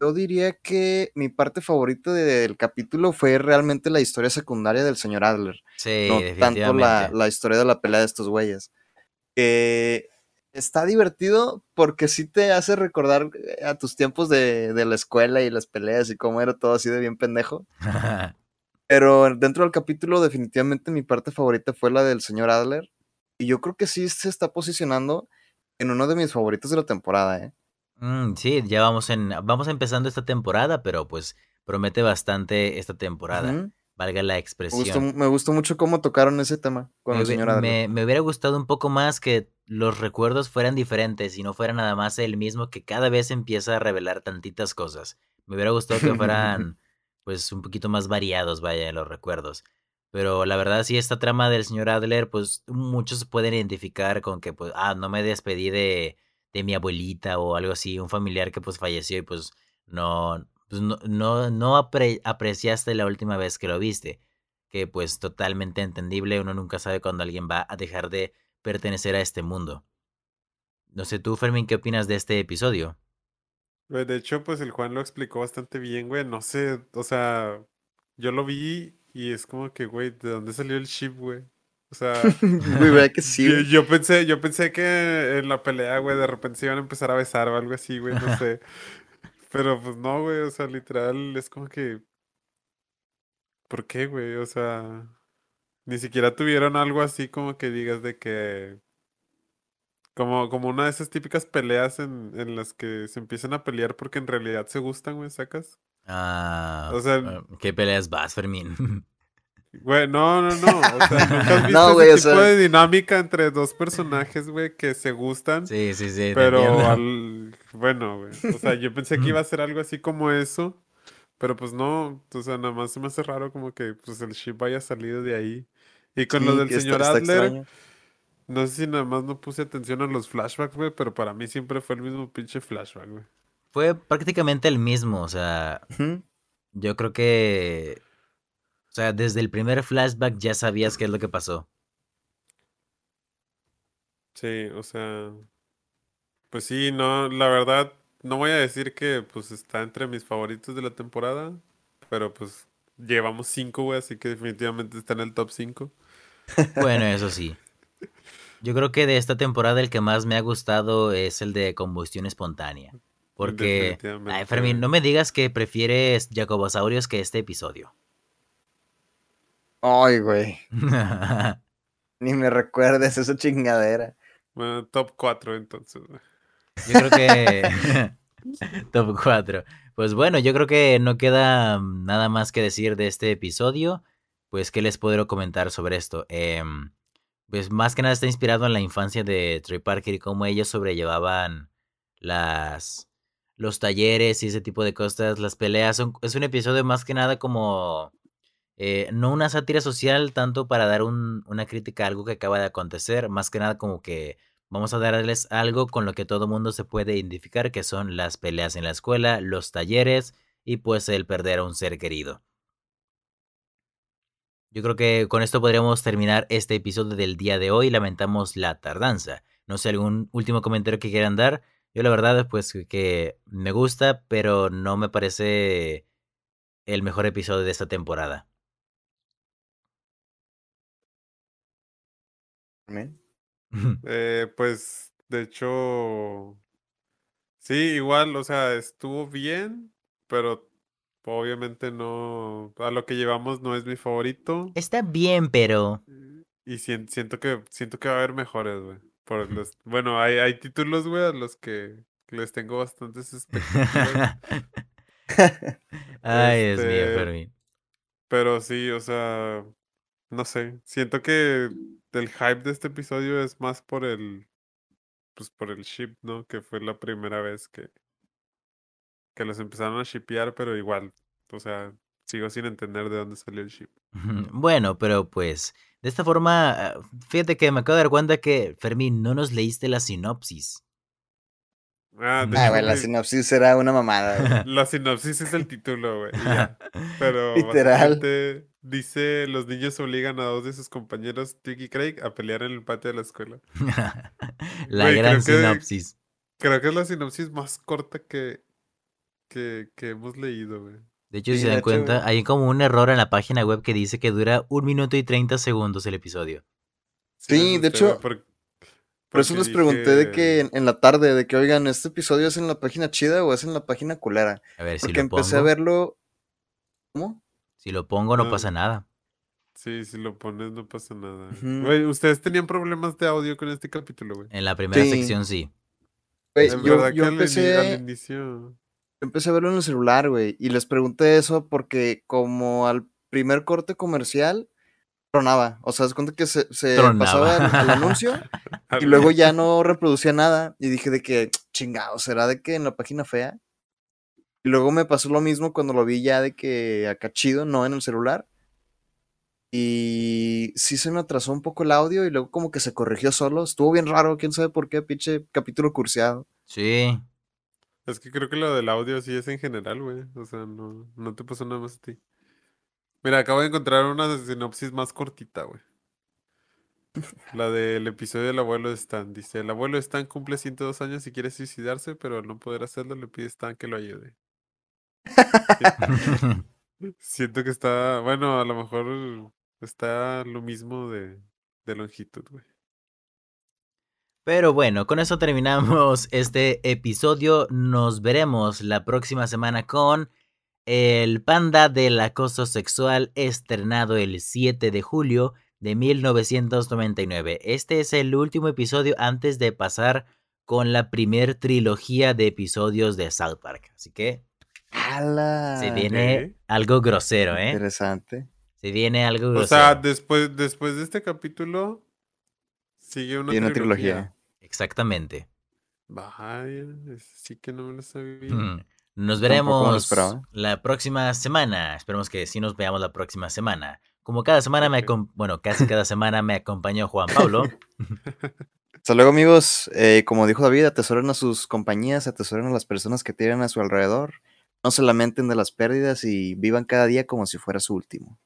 yo diría que mi parte favorita del capítulo fue realmente la historia secundaria del señor Adler. Sí, no tanto la, la, historia de la pelea de estos güeyes. está divertido porque sí te hace recordar eh, a tus tiempos de, de, la escuela y las peleas y cómo era todo así de bien pendejo. Pero dentro del capítulo definitivamente mi parte favorita fue la del señor Adler. Y yo creo que sí se está posicionando en uno de mis favoritos de la temporada, ¿eh? Mm, sí, ya vamos en vamos empezando esta temporada, pero pues promete bastante esta temporada, valga la expresión. me gustó mucho cómo tocaron ese tema con Me el señor me me hubiera gustado un poco más que los recuerdos fueran diferentes y no fuera nada más el mismo que cada vez empieza a revelar tantitas cosas. Me hubiera gustado que fueran, pues, un poquito más variados, vaya, los recuerdos. Pero la verdad sí, esta trama del señor Adler, pues, muchos se pueden identificar con que, pues, ah, no me despedí de de mi abuelita o algo así, un familiar que pues falleció y pues no, pues, no, no, no apreciaste la última vez que lo viste. Que pues totalmente entendible, uno nunca sabe cuándo alguien va a dejar de pertenecer a este mundo. No sé tú, Fermín, ¿qué opinas de este episodio? De hecho, pues el Juan lo explicó bastante bien, güey. No sé, o sea, yo lo vi Y es como que, güey, ¿de dónde salió el ship, güey? O sea, Güey, ¿verdad que sí? yo, pensé, yo pensé que en la pelea, güey, de repente se iban a empezar a besar o algo así, güey, no sé. Pero pues no, güey, o sea, literal, es como que, ¿por qué, güey? O sea, ni siquiera tuvieron algo así como que digas de que, como, como una de esas típicas peleas en, en las que se empiezan a pelear porque en realidad se gustan, güey, sacas. Ah, O sea, ah, ¿qué peleas vas, Fermín? Güey, no, no, no. O sea, ¿nunca has visto No, ese güey, o tipo sea- de dinámica entre dos personajes, güey, que se gustan? sí, sí, sí. Pero al... Bueno, güey. O sea, yo pensé que iba a ser algo así como eso. Pero pues no. O sea, nada más se me hace raro como que pues el ship haya salido de ahí. Y con lo Sí, del que está- señor está Adler, extraño. no sé si nada más no puse atención a los flashbacks, güey, pero para mí siempre fue el mismo pinche flashback, güey. Fue prácticamente el mismo, o sea, yo creo que... O sea, desde el primer flashback ya sabías qué es lo que pasó. Sí, o sea, pues sí, no, la verdad, no voy a decir que pues está entre mis favoritos de la temporada, pero pues llevamos cinco, güey, así que definitivamente está en el top 5. Bueno, eso sí. Yo creo que de esta temporada el que más me ha gustado es el de combustión espontánea. Porque, ay. Fermín, no me digas que prefieres Jacobosaurios que este episodio. Ay, güey. Ni me recuerdes esa chingadera. Bueno, top 4 entonces. Yo creo que... Top 4. Pues bueno, yo creo que no queda nada más que decir de este episodio. Pues, ¿qué les puedo comentar sobre esto? Em, pues más que nada está inspirado en la infancia de Trey Parker y cómo ellos sobrellevaban las los talleres y ese tipo de cosas, las peleas. Son- es un episodio más que nada como eh, no una sátira social tanto para dar un- una crítica a algo que acaba de acontecer, más que nada como que vamos a darles algo con lo que todo mundo se puede identificar, que son las peleas en la escuela, los talleres y pues el perder a un ser querido. Yo creo que con esto podríamos terminar este episodio del día de hoy. Lamentamos la tardanza. No sé, algún último comentario que quieran dar. Yo la verdad, pues que me gusta, pero no me parece el mejor episodio de esta temporada. Amén. Eh, pues, de hecho, sí, igual, o sea, estuvo bien, pero obviamente no, a lo que llevamos no es mi favorito. Está bien, pero... Y sien- siento que siento que va a haber mejores, güey. Por los, bueno, hay, hay títulos, güey, a los que les tengo bastantes expectativas. Ay, Dios mío, Este, Fermín. Pero sí, o sea, no sé. Siento que el hype de este episodio es más por el, pues por el ship, ¿no? Que fue la primera vez que, que los empezaron a shipear, pero igual, o sea, sigo sin entender de dónde salió el ship. Bueno, pero pues, de esta forma, ah, fíjate que me acabo de dar cuenta que, Fermín, no nos leíste la sinopsis. Ah, de Ah, güey, la sinopsis era una mamada. güey. la sinopsis es el título, güey. ya. Pero Literal. dice, los niños obligan a dos de sus compañeros, Tick y Craig, a pelear en el patio de la escuela. la Güey, gran creo que- sinopsis. Creo que es la sinopsis más corta que, que, que hemos leído, güey. De hecho, Sí, si se dan hecho, cuenta, güey. hay como un error en la página web que dice que dura un minuto y 30 segundos el episodio. Sí, me de hecho, güey, por- eso les pregunté de que en, en la tarde, de que, oigan, ¿este episodio es en la página chida o es en la página culera? A ver, si Porque lo empecé a verlo... ¿Cómo? si lo pongo no Ah. pasa nada. Sí, si lo pones no pasa nada. Güey, ¿ustedes tenían problemas de audio con este capítulo, güey? En la primera Sí. sección sí. Güey, En yo, verdad yo que empecé... al inicio... Empecé a verlo en el celular, güey, y les pregunté eso porque como al primer corte comercial tronaba, o sea, es cuenta que se, se pasaba al anuncio y luego ya no reproducía nada y dije de que, chingado, ¿será de que en la página fea? Y luego me pasó lo mismo cuando lo vi ya de que acá chido, no en el celular. Y sí se me atrasó un poco el audio y luego como que se corrigió solo. Estuvo bien raro, quién sabe por qué, pinche capítulo curseado. Sí. Es que creo que lo del audio sí es en general, güey. O sea, no, no te pasó nada más a ti. Mira, acabo de encontrar una sinopsis más cortita, güey. La del episodio del abuelo de Stan. Dice, el abuelo de Stan cumple 102 años y quiere suicidarse, pero al no poder hacerlo le pide a Stan que lo ayude. Siento que está, bueno, a lo mejor está lo mismo de, de longitud, güey. Pero bueno, con eso terminamos este episodio. Nos veremos la próxima semana con El Panda del Acoso Sexual, estrenado el 7 de julio de 1999. Este es el último episodio antes de pasar con la primer trilogía de episodios de South Park. Así que ¡Hala! se viene algo grosero, ¿eh? Interesante. Se viene algo O grosero. sea, después, después de este capítulo, sigue una, Y una trilogía. trilogía. Exactamente. Vaya, sí que no me lo sabía. Mm. Nos veremos la próxima semana. Esperemos que sí nos veamos la próxima semana. Como cada semana me bueno, casi cada semana me acompañó Juan Pablo. Hasta luego, amigos. Eh, como dijo David, atesoren a sus compañías, atesoren a las personas que tienen a su alrededor. No se lamenten de las pérdidas y vivan cada día como si fuera su último.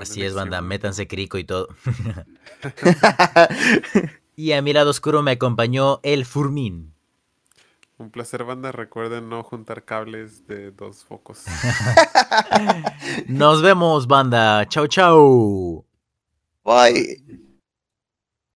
Así es, banda, métanse crico y todo. y a mi lado oscuro me acompañó el Furmín. Un placer, banda. Recuerden no juntar cables de dos focos. Nos vemos, banda. Chau, chau. Bye.